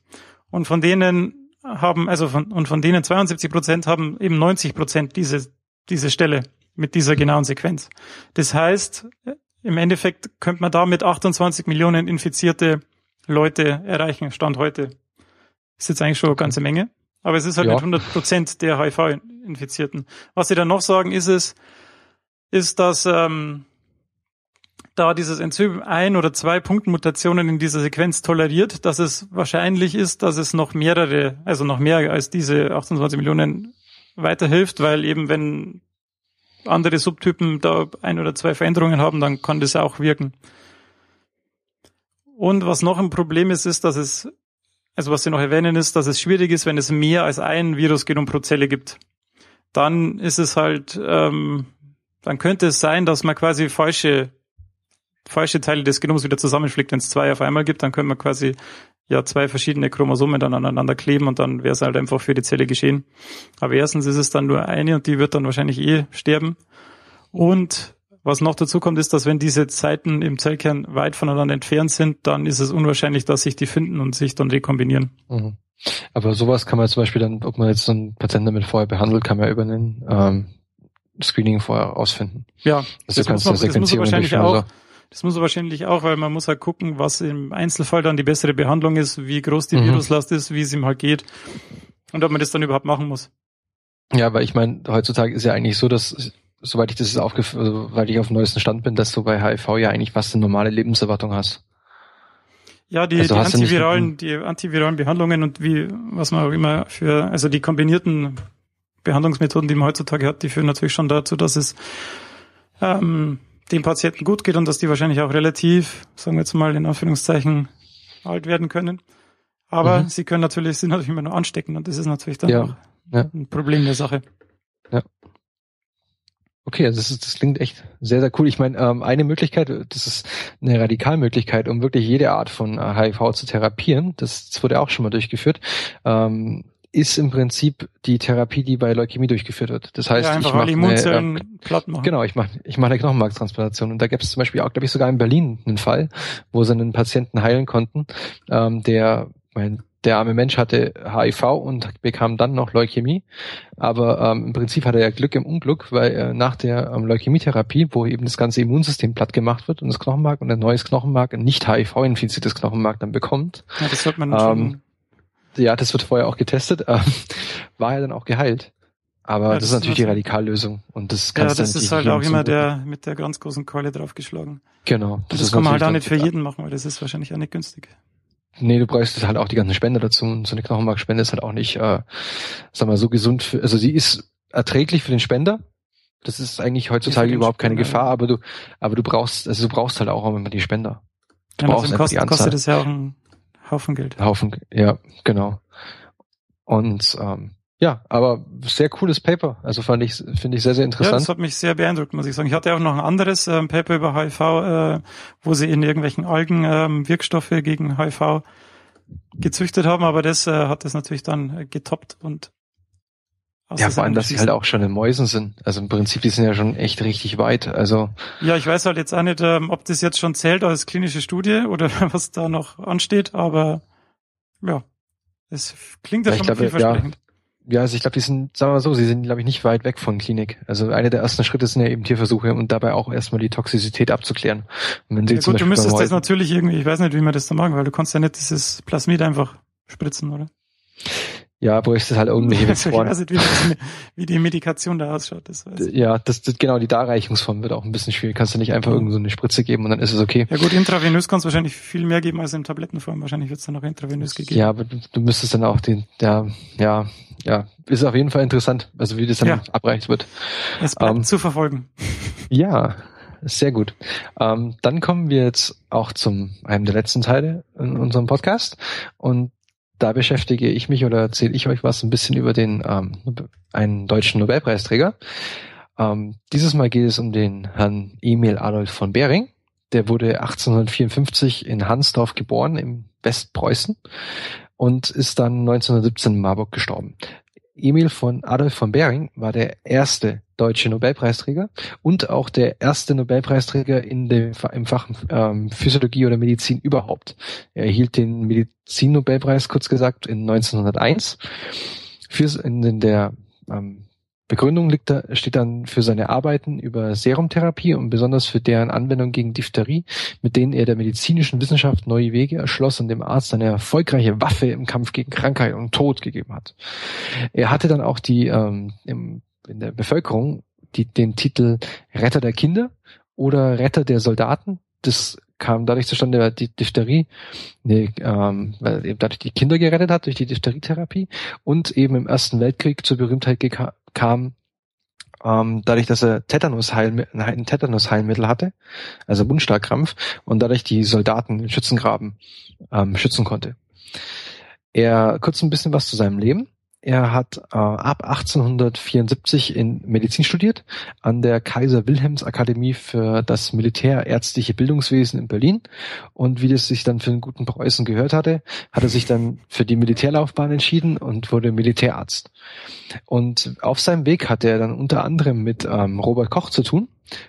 Und von denen haben, also von, und von denen 72 Prozent haben eben 90 Prozent diese, diese Stelle mit dieser genauen Sequenz. Das heißt, im Endeffekt könnte man damit 28 Millionen infizierte Leute erreichen, Stand heute. Ist jetzt eigentlich schon eine ganze Menge. Aber es ist halt ja. nicht 100 Prozent der HIV-Infizierten. Was sie dann noch sagen, ist es, ist, dass ähm, da dieses Enzym ein oder zwei Punktmutationen in dieser Sequenz toleriert, dass es wahrscheinlich ist, dass es noch mehrere, also noch mehr als diese 28 Millionen weiterhilft, weil eben wenn andere Subtypen da ein oder zwei Veränderungen haben, dann kann das auch wirken. Und was noch ein Problem ist, ist, dass es, also was Sie noch erwähnen, ist, dass es schwierig ist, wenn es mehr als ein Virusgenom pro Zelle gibt. Dann ist es halt, ähm, dann könnte es sein, dass man quasi falsche falsche Teile des Genoms wieder zusammenfliegt. Wenn es zwei auf einmal gibt, dann können wir quasi ja zwei verschiedene Chromosomen dann aneinander kleben und dann wäre es halt einfach für die Zelle geschehen. Aber erstens ist es dann nur eine und die wird dann wahrscheinlich eh sterben. Und was noch dazu kommt, ist, dass wenn diese Zeiten im Zellkern weit voneinander entfernt sind, dann ist es unwahrscheinlich, dass sich die finden und sich dann rekombinieren. Mhm. Aber sowas kann man zum Beispiel dann, ob man jetzt so einen Patienten damit vorher behandelt, kann man über einen ähm, Screening vorher ausfinden. Ja, also das, muss man, das muss man wahrscheinlich auch. Das muss er wahrscheinlich auch, weil man muss halt gucken, was im Einzelfall dann die bessere Behandlung ist, wie groß die mhm. Viruslast ist, wie es ihm halt geht und ob man das dann überhaupt machen muss. Ja, weil ich meine, heutzutage ist ja eigentlich so, dass soweit ich das ist aufgef also, weil ich auf dem neuesten Stand bin, dass du bei HIV ja eigentlich fast eine normale Lebenserwartung hast. Ja, die, also die antiviralen, die antiviralen Behandlungen und wie, was man auch immer für, also die kombinierten Behandlungsmethoden, die man heutzutage hat, die führen natürlich schon dazu, dass es ähm, dem Patienten gut geht und dass die wahrscheinlich auch relativ, sagen wir jetzt mal in Anführungszeichen, alt werden können. Aber mhm. sie können natürlich, sind natürlich immer nur anstecken und das ist natürlich dann ja. ja. ein Problem der Sache. Ja. Okay, also das, ist, das klingt echt sehr, sehr cool. Ich meine, ähm, eine Möglichkeit, das ist eine Radikalmöglichkeit, um wirklich jede Art von HIV äh, zu therapieren, das, das wurde auch schon mal durchgeführt, ähm, ist im Prinzip die Therapie, die bei Leukämie durchgeführt wird. Das heißt, ja, ich mache eine, äh, platt machen. Genau, ich mache ich mache eine Knochenmarktransplantation und da gibt es zum Beispiel auch, glaube ich, sogar in Berlin einen Fall, wo sie einen Patienten heilen konnten, ähm, der mein der arme Mensch hatte HIV und bekam dann noch Leukämie. Aber ähm, im Prinzip hatte er Glück im Unglück, weil er nach der ähm, Leukämietherapie, wo eben das ganze Immunsystem platt gemacht wird und das Knochenmark und ein neues Knochenmark, ein nicht HIV-infiziertes Knochenmark dann bekommt. Ja, das hört man ähm, schon ja, das wird vorher auch getestet, äh, war er dann auch geheilt. Aber ja, das, das, ist natürlich die Radikallösung und das kannst Ja, das ist halt auch immer der mit der ganz großen Keule draufgeschlagen. Genau. Das, das kann man halt auch nicht für jeden machen, weil das ist wahrscheinlich auch nicht günstig. Nee, du brauchst halt auch die ganzen Spender dazu. Und so eine Knochenmarkspende ist halt auch nicht, äh, sag mal, so gesund für, also sie ist erträglich für den Spender. Das ist eigentlich heutzutage überhaupt keine Gefahr, aber du, aber du brauchst, also du brauchst halt auch immer die Spender. Du ja, brauchst also kostet, kostet das ja auch ein Haufen Geld. Haufen, ja, genau. Und ähm, ja, aber sehr cooles Paper. Also fand ich, finde ich sehr, sehr interessant. Ja, das hat mich sehr beeindruckt, muss ich sagen. Ich hatte auch noch ein anderes ähm, Paper über HIV, äh, wo sie in irgendwelchen Algen ähm, Wirkstoffe gegen HIV gezüchtet haben, aber das äh, hat das natürlich dann äh, getoppt und ja, vor allem, dass sie halt auch schon in Mäusen sind. Also im Prinzip, die sind ja schon echt richtig weit. Also ja, ich weiß halt jetzt auch nicht, ähm, ob das jetzt schon zählt als klinische Studie oder was da noch ansteht, aber ja, es klingt ja, ja schon glaube, vielversprechend. Ja. Ja, also ich glaube, die sind, sagen wir mal so, sie sind, glaube ich, nicht weit weg von Klinik. Also einer der ersten Schritte sind ja eben Tierversuche und dabei auch erstmal die Toxizität abzuklären. Und wenn sie ja, gut, du müsstest das natürlich irgendwie, ich weiß nicht, wie man das da machen, weil du kannst ja nicht dieses Plasmid einfach spritzen, oder? Ja, bräuchte es halt irgendwelche Vektoren. ich weiß nicht, wie, das, wie, die Medikation da ausschaut. Das weiß ich. Ja, das, das, genau, die Darreichungsform wird auch ein bisschen schwierig. Kannst du nicht einfach irgend so eine Spritze geben und dann ist es okay. Ja gut, intravenös kannst du wahrscheinlich viel mehr geben als in Tablettenform. Wahrscheinlich wird es dann noch intravenös gegeben. Ja, aber du, du müsstest dann auch den, ja, ja, ja, ist auf jeden Fall interessant, also wie das dann ja. abreicht wird. Es bleibt ähm, zu verfolgen. Ja, sehr gut. Ähm, dann kommen wir jetzt auch zum einem der letzten Teile in unserem Podcast und da beschäftige ich mich oder erzähle ich euch was ein bisschen über den ähm, einen deutschen Nobelpreisträger. Ähm, dieses Mal geht es um den Herrn Emil Adolf von Behring. Der wurde 1854 in Hansdorf geboren im Westpreußen und ist dann 1917 in Marburg gestorben. Emil von Adolf von Behring war der erste deutsche Nobelpreisträger und auch der erste Nobelpreisträger in dem, im Fach ähm, Physiologie oder Medizin überhaupt. Er erhielt den Medizin-Nobelpreis, kurz gesagt, in 1901. Für, in der ähm, Begründung liegt da, steht dann für seine Arbeiten über Serumtherapie und besonders für deren Anwendung gegen Diphtherie, mit denen er der medizinischen Wissenschaft neue Wege erschloss und dem Arzt eine erfolgreiche Waffe im Kampf gegen Krankheit und Tod gegeben hat. Er hatte dann auch die ähm, im, in der Bevölkerung die, den Titel Retter der Kinder oder Retter der Soldaten. Das kam dadurch zustande, die Diphtherie, nee, ähm, weil er dadurch die Kinder gerettet hat durch die Diphtherietherapie und eben im Ersten Weltkrieg zur Berühmtheit kam, ähm, dadurch, dass er Tetanus-Heilmittel, ein Tetanus-Heilmittel hatte, also Wundstarkrampf, und dadurch die Soldaten in Schützengraben ähm, schützen konnte. Er kurz ein bisschen was zu seinem Leben. Er hat äh, ab 1874 in Medizin studiert an der Kaiser Wilhelms Akademie für das militärärztliche Bildungswesen in Berlin. Und wie das sich dann für einen guten Preußen gehört hatte, hat er sich dann für die Militärlaufbahn entschieden und wurde Militärarzt. Und auf seinem Weg hatte er dann unter anderem mit ähm, Robert Koch zu tun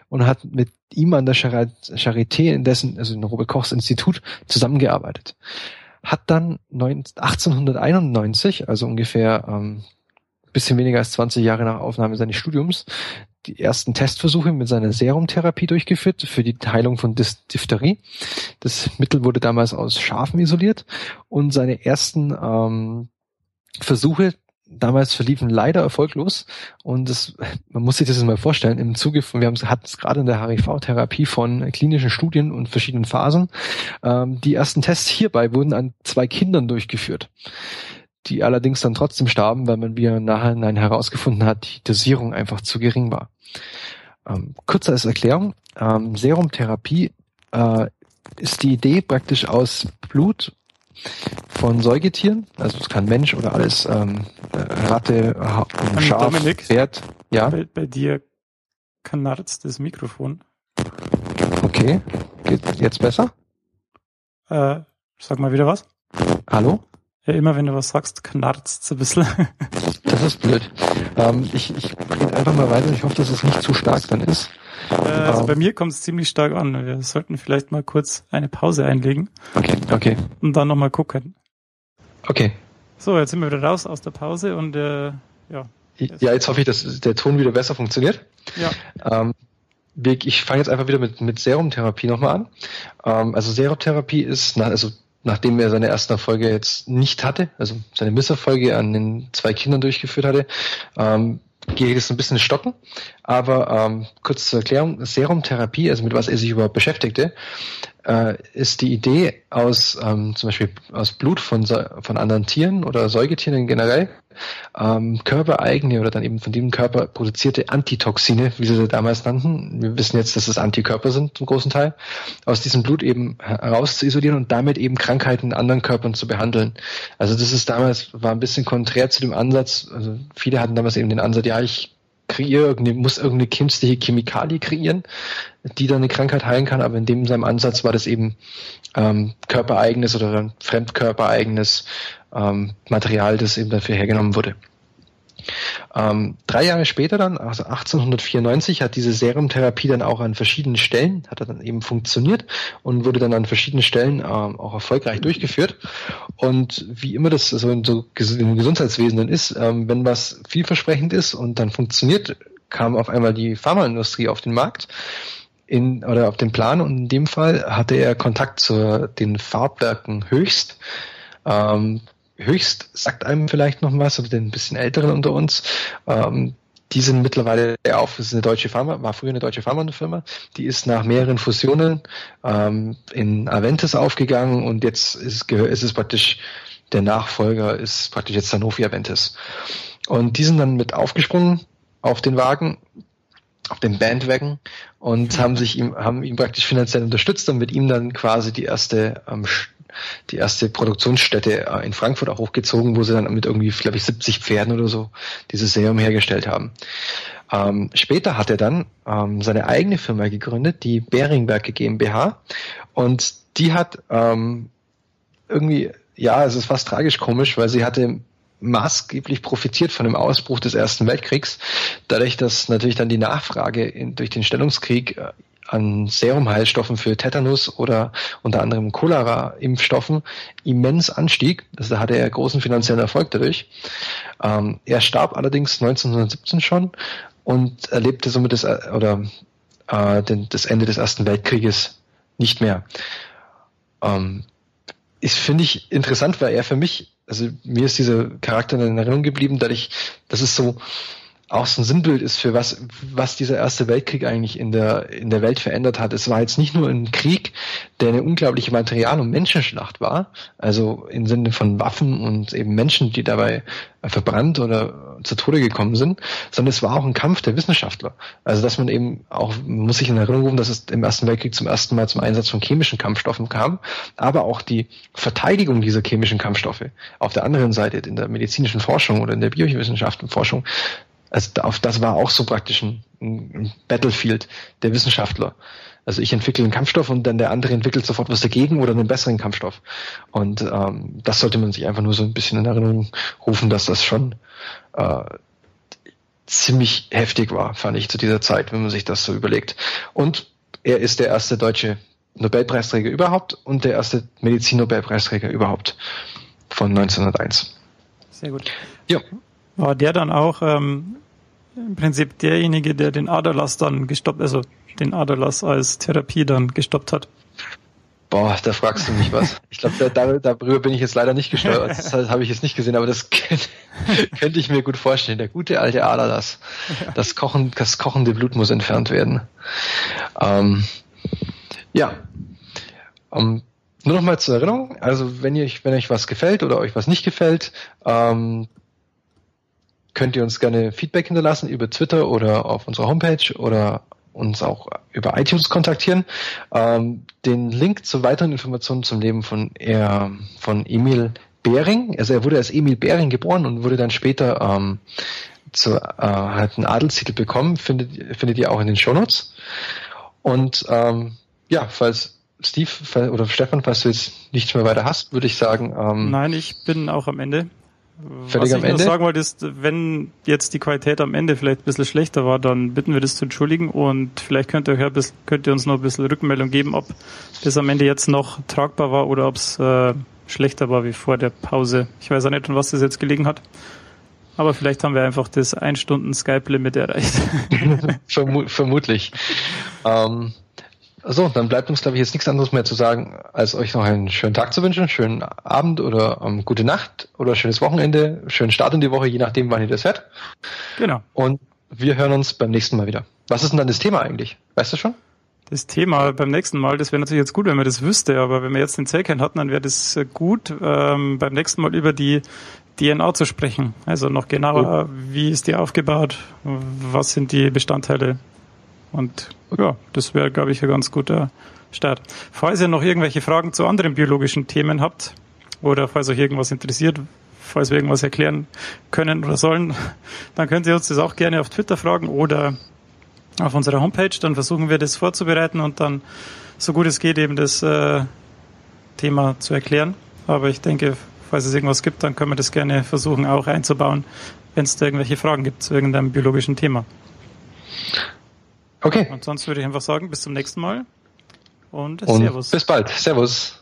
und hat mit ihm an der Charité in dessen, also in Robert Kochs Institut zusammengearbeitet hat dann 1891, also ungefähr ähm, bisschen weniger als 20 Jahre nach Aufnahme seines Studiums, die ersten Testversuche mit seiner Serumtherapie durchgeführt für die Heilung von Diphtherie. Das Mittel wurde damals aus Schafen isoliert und seine ersten ähm, Versuche damals verliefen leider erfolglos und das, man muss sich das mal vorstellen, im Zuge von, wir hatten es gerade in der HIV-Therapie von klinischen Studien und verschiedenen Phasen, ähm, die ersten Tests hierbei wurden an zwei Kindern durchgeführt, die allerdings dann trotzdem starben, weil man wie nachher herausgefunden hat, die Dosierung einfach zu gering war. Ähm, kurz als Erklärung, ähm, Serumtherapie äh, ist die Idee praktisch aus Blut von Säugetieren, also es kann Mensch oder alles, ähm, äh, Ratte, ähm, Schaf, Dominik, Pferd. Ja. Bei, bei dir knarzt das Mikrofon. Okay, geht jetzt besser? Äh, sag mal wieder was. Hallo? Ja, immer wenn du was sagst, knarzt ein bisschen. das ist blöd. Ähm, ich ich rede einfach mal weiter. Ich hoffe, dass es nicht zu stark dann ist. Äh, also bei mir kommt es ziemlich stark an. Wir sollten vielleicht mal kurz eine Pause einlegen. Okay, okay. Und dann nochmal gucken. Okay. So, jetzt sind wir wieder raus aus der Pause und äh, ja. Ja, jetzt hoffe ich, dass der Ton wieder besser funktioniert. Ja. Ähm, ich fange jetzt einfach wieder mit, mit Serumtherapie nochmal an. Ähm, also Serumtherapie ist, na, also nachdem er seine ersten Erfolge jetzt nicht hatte, also seine Misserfolge an den zwei Kindern durchgeführt hatte, ähm, geht es ein bisschen stocken. Aber ähm, kurz zur Erklärung, Serumtherapie, also mit was er sich überhaupt beschäftigte, äh, ist die Idee aus ähm, zum Beispiel aus Blut von, von anderen Tieren oder Säugetieren generell ähm, körpereigene oder dann eben von dem Körper produzierte Antitoxine, wie sie sie damals nannten. Wir wissen jetzt, dass es Antikörper sind zum großen Teil, aus diesem Blut eben heraus zu isolieren und damit eben Krankheiten in anderen Körpern zu behandeln. Also das ist damals, war ein bisschen konträr zu dem Ansatz, also viele hatten damals eben den Ansatz, ja, ich kreiere muss irgendeine künstliche Chemikalie kreieren, die dann eine Krankheit heilen kann, aber in dem seinem Ansatz war das eben ähm, körpereigenes oder fremdkörpereigenes ähm, Material, das eben dafür hergenommen wurde. Ähm, drei Jahre später dann, also 1894, hat diese Serumtherapie dann auch an verschiedenen Stellen, hat er dann eben funktioniert und wurde dann an verschiedenen Stellen ähm, auch erfolgreich durchgeführt. Und wie immer das so im Gesundheitswesen dann ist, ähm, wenn was vielversprechend ist und dann funktioniert, kam auf einmal die Pharmaindustrie auf den Markt in, oder auf den Plan und in dem Fall hatte er Kontakt zu den Farbwerken Höchst. Ähm, Höchst sagt einem vielleicht noch was, oder den ein bisschen älteren unter uns. Ähm, die sind mittlerweile auf, das ist eine deutsche Pharma, war früher eine deutsche Pharmafirma, die ist nach mehreren Fusionen ähm, in Aventis aufgegangen und jetzt ist, ist es praktisch, der Nachfolger ist praktisch jetzt Sanofi Aventis. Und die sind dann mit aufgesprungen auf den Wagen, auf den Bandwagon und haben sich ihm, haben ihn praktisch finanziell unterstützt und mit ihm dann quasi die erste ähm, die erste Produktionsstätte äh, in Frankfurt auch hochgezogen, wo sie dann mit irgendwie, glaube ich, 70 Pferden oder so dieses Serum hergestellt haben. Ähm, später hat er dann ähm, seine eigene Firma gegründet, die Beringwerke GmbH. Und die hat ähm, irgendwie, ja, es ist fast tragisch komisch, weil sie hatte maßgeblich profitiert von dem Ausbruch des Ersten Weltkriegs, dadurch, dass natürlich dann die Nachfrage in, durch den Stellungskrieg äh, an Serumheilstoffen für Tetanus oder unter anderem Cholera-Impfstoffen immens anstieg. Also da hatte er großen finanziellen Erfolg dadurch. Ähm, er starb allerdings 1917 schon und erlebte somit das, äh, oder, äh, den, das Ende des Ersten Weltkrieges nicht mehr. Ähm, ist, finde ich, interessant, weil er für mich, also mir ist dieser Charakter in Erinnerung geblieben, dadurch, dass es so, auch so ein Sinnbild ist für was, was dieser Erste Weltkrieg eigentlich in der, in der Welt verändert hat. Es war jetzt nicht nur ein Krieg, der eine unglaubliche Material- und Menschenschlacht war, also im Sinne von Waffen und eben Menschen, die dabei verbrannt oder zu Tode gekommen sind, sondern es war auch ein Kampf der Wissenschaftler. Also dass man eben auch, muss sich in Erinnerung rufen, dass es im Ersten Weltkrieg zum ersten Mal zum Einsatz von chemischen Kampfstoffen kam, aber auch die Verteidigung dieser chemischen Kampfstoffe auf der anderen Seite in der medizinischen Forschung oder in der Biowissenschaftenforschung also auf das war auch so praktisch ein, ein Battlefield der Wissenschaftler. Also ich entwickle einen Kampfstoff und dann der andere entwickelt sofort was dagegen oder einen besseren Kampfstoff. Und ähm, das sollte man sich einfach nur so ein bisschen in Erinnerung rufen, dass das schon äh, ziemlich heftig war, fand ich zu dieser Zeit, wenn man sich das so überlegt. Und er ist der erste deutsche Nobelpreisträger überhaupt und der erste Medizin-Nobelpreisträger überhaupt von 1901. Sehr gut. Ja. War der dann auch ähm, im Prinzip derjenige, der den Aderlass dann gestoppt, also den Aderlass als Therapie dann gestoppt hat? Boah, da fragst du mich was. Ich glaube, da, darüber bin ich jetzt leider nicht gesteuert. Das habe ich jetzt nicht gesehen, aber das könnte ich mir gut vorstellen. Der gute alte Aderlass. Das, Kochen, das kochende Blut muss entfernt werden. Ähm, ja. Um, nur noch mal zur Erinnerung. Also wenn ihr, wenn euch was gefällt oder euch was nicht gefällt, ähm, könnt ihr uns gerne Feedback hinterlassen über Twitter oder auf unserer Homepage oder uns auch über iTunes kontaktieren. Ähm, den Link zu weiteren Informationen zum Leben von, er, von Emil Behring, also er wurde als Emil Behring geboren und wurde dann später ähm, zu, äh, hat einen Adelstitel bekommen, findet, findet ihr auch in den Shownotes. Und ähm, ja, falls Steve oder Stefan, falls du jetzt nichts mehr weiter hast, würde ich sagen. Ähm, Nein, ich bin auch am Ende. Völlig Was ich nur sagen wollte, ist, wenn jetzt die Qualität am Ende vielleicht ein bisschen schlechter war, dann bitten wir das zu entschuldigen und vielleicht könnt ihr, euch könnt ihr uns noch ein bisschen Rückmeldung geben, ob das am Ende jetzt noch tragbar war oder ob es äh, schlechter war wie vor der Pause. Ich weiß auch nicht, an was das jetzt gelegen hat. Aber vielleicht haben wir einfach das ein Stunden Skype-Limit erreicht. vermutlich. Ähm, so, dann bleibt uns, glaube ich, jetzt nichts anderes mehr zu sagen, als euch noch einen schönen Tag zu wünschen, schönen Abend oder ähm, gute Nacht oder schönes Wochenende, schönen Start in die Woche, je nachdem, wann ihr das hört. Genau. Und wir hören uns beim nächsten Mal wieder. Was ist denn dann das Thema eigentlich? Weißt du schon? Das Thema beim nächsten Mal, das wäre natürlich jetzt gut, wenn man das wüsste, aber wenn wir jetzt den Zellkern hatten, dann wäre das äh, gut, ähm, beim nächsten Mal über die DNA zu sprechen. Also noch genauer, oh. wie ist die aufgebaut, was sind die Bestandteile und ja, das wäre, glaube ich, ein ganz guter Start. Falls ihr noch irgendwelche Fragen zu anderen biologischen Themen habt oder falls euch irgendwas interessiert, falls wir irgendwas erklären können oder sollen, dann könnt ihr uns das auch gerne auf Twitter fragen oder auf unserer Homepage. Dann versuchen wir das vorzubereiten und dann so gut es geht eben das äh, Thema zu erklären. Aber ich denke, falls es irgendwas gibt, dann können wir das gerne versuchen auch einzubauen, wenn es da irgendwelche Fragen gibt zu irgendeinem biologischen Thema. Okay. Und sonst würde ich einfach sagen, bis zum nächsten Mal und, und Servus. Bis bald. Servus.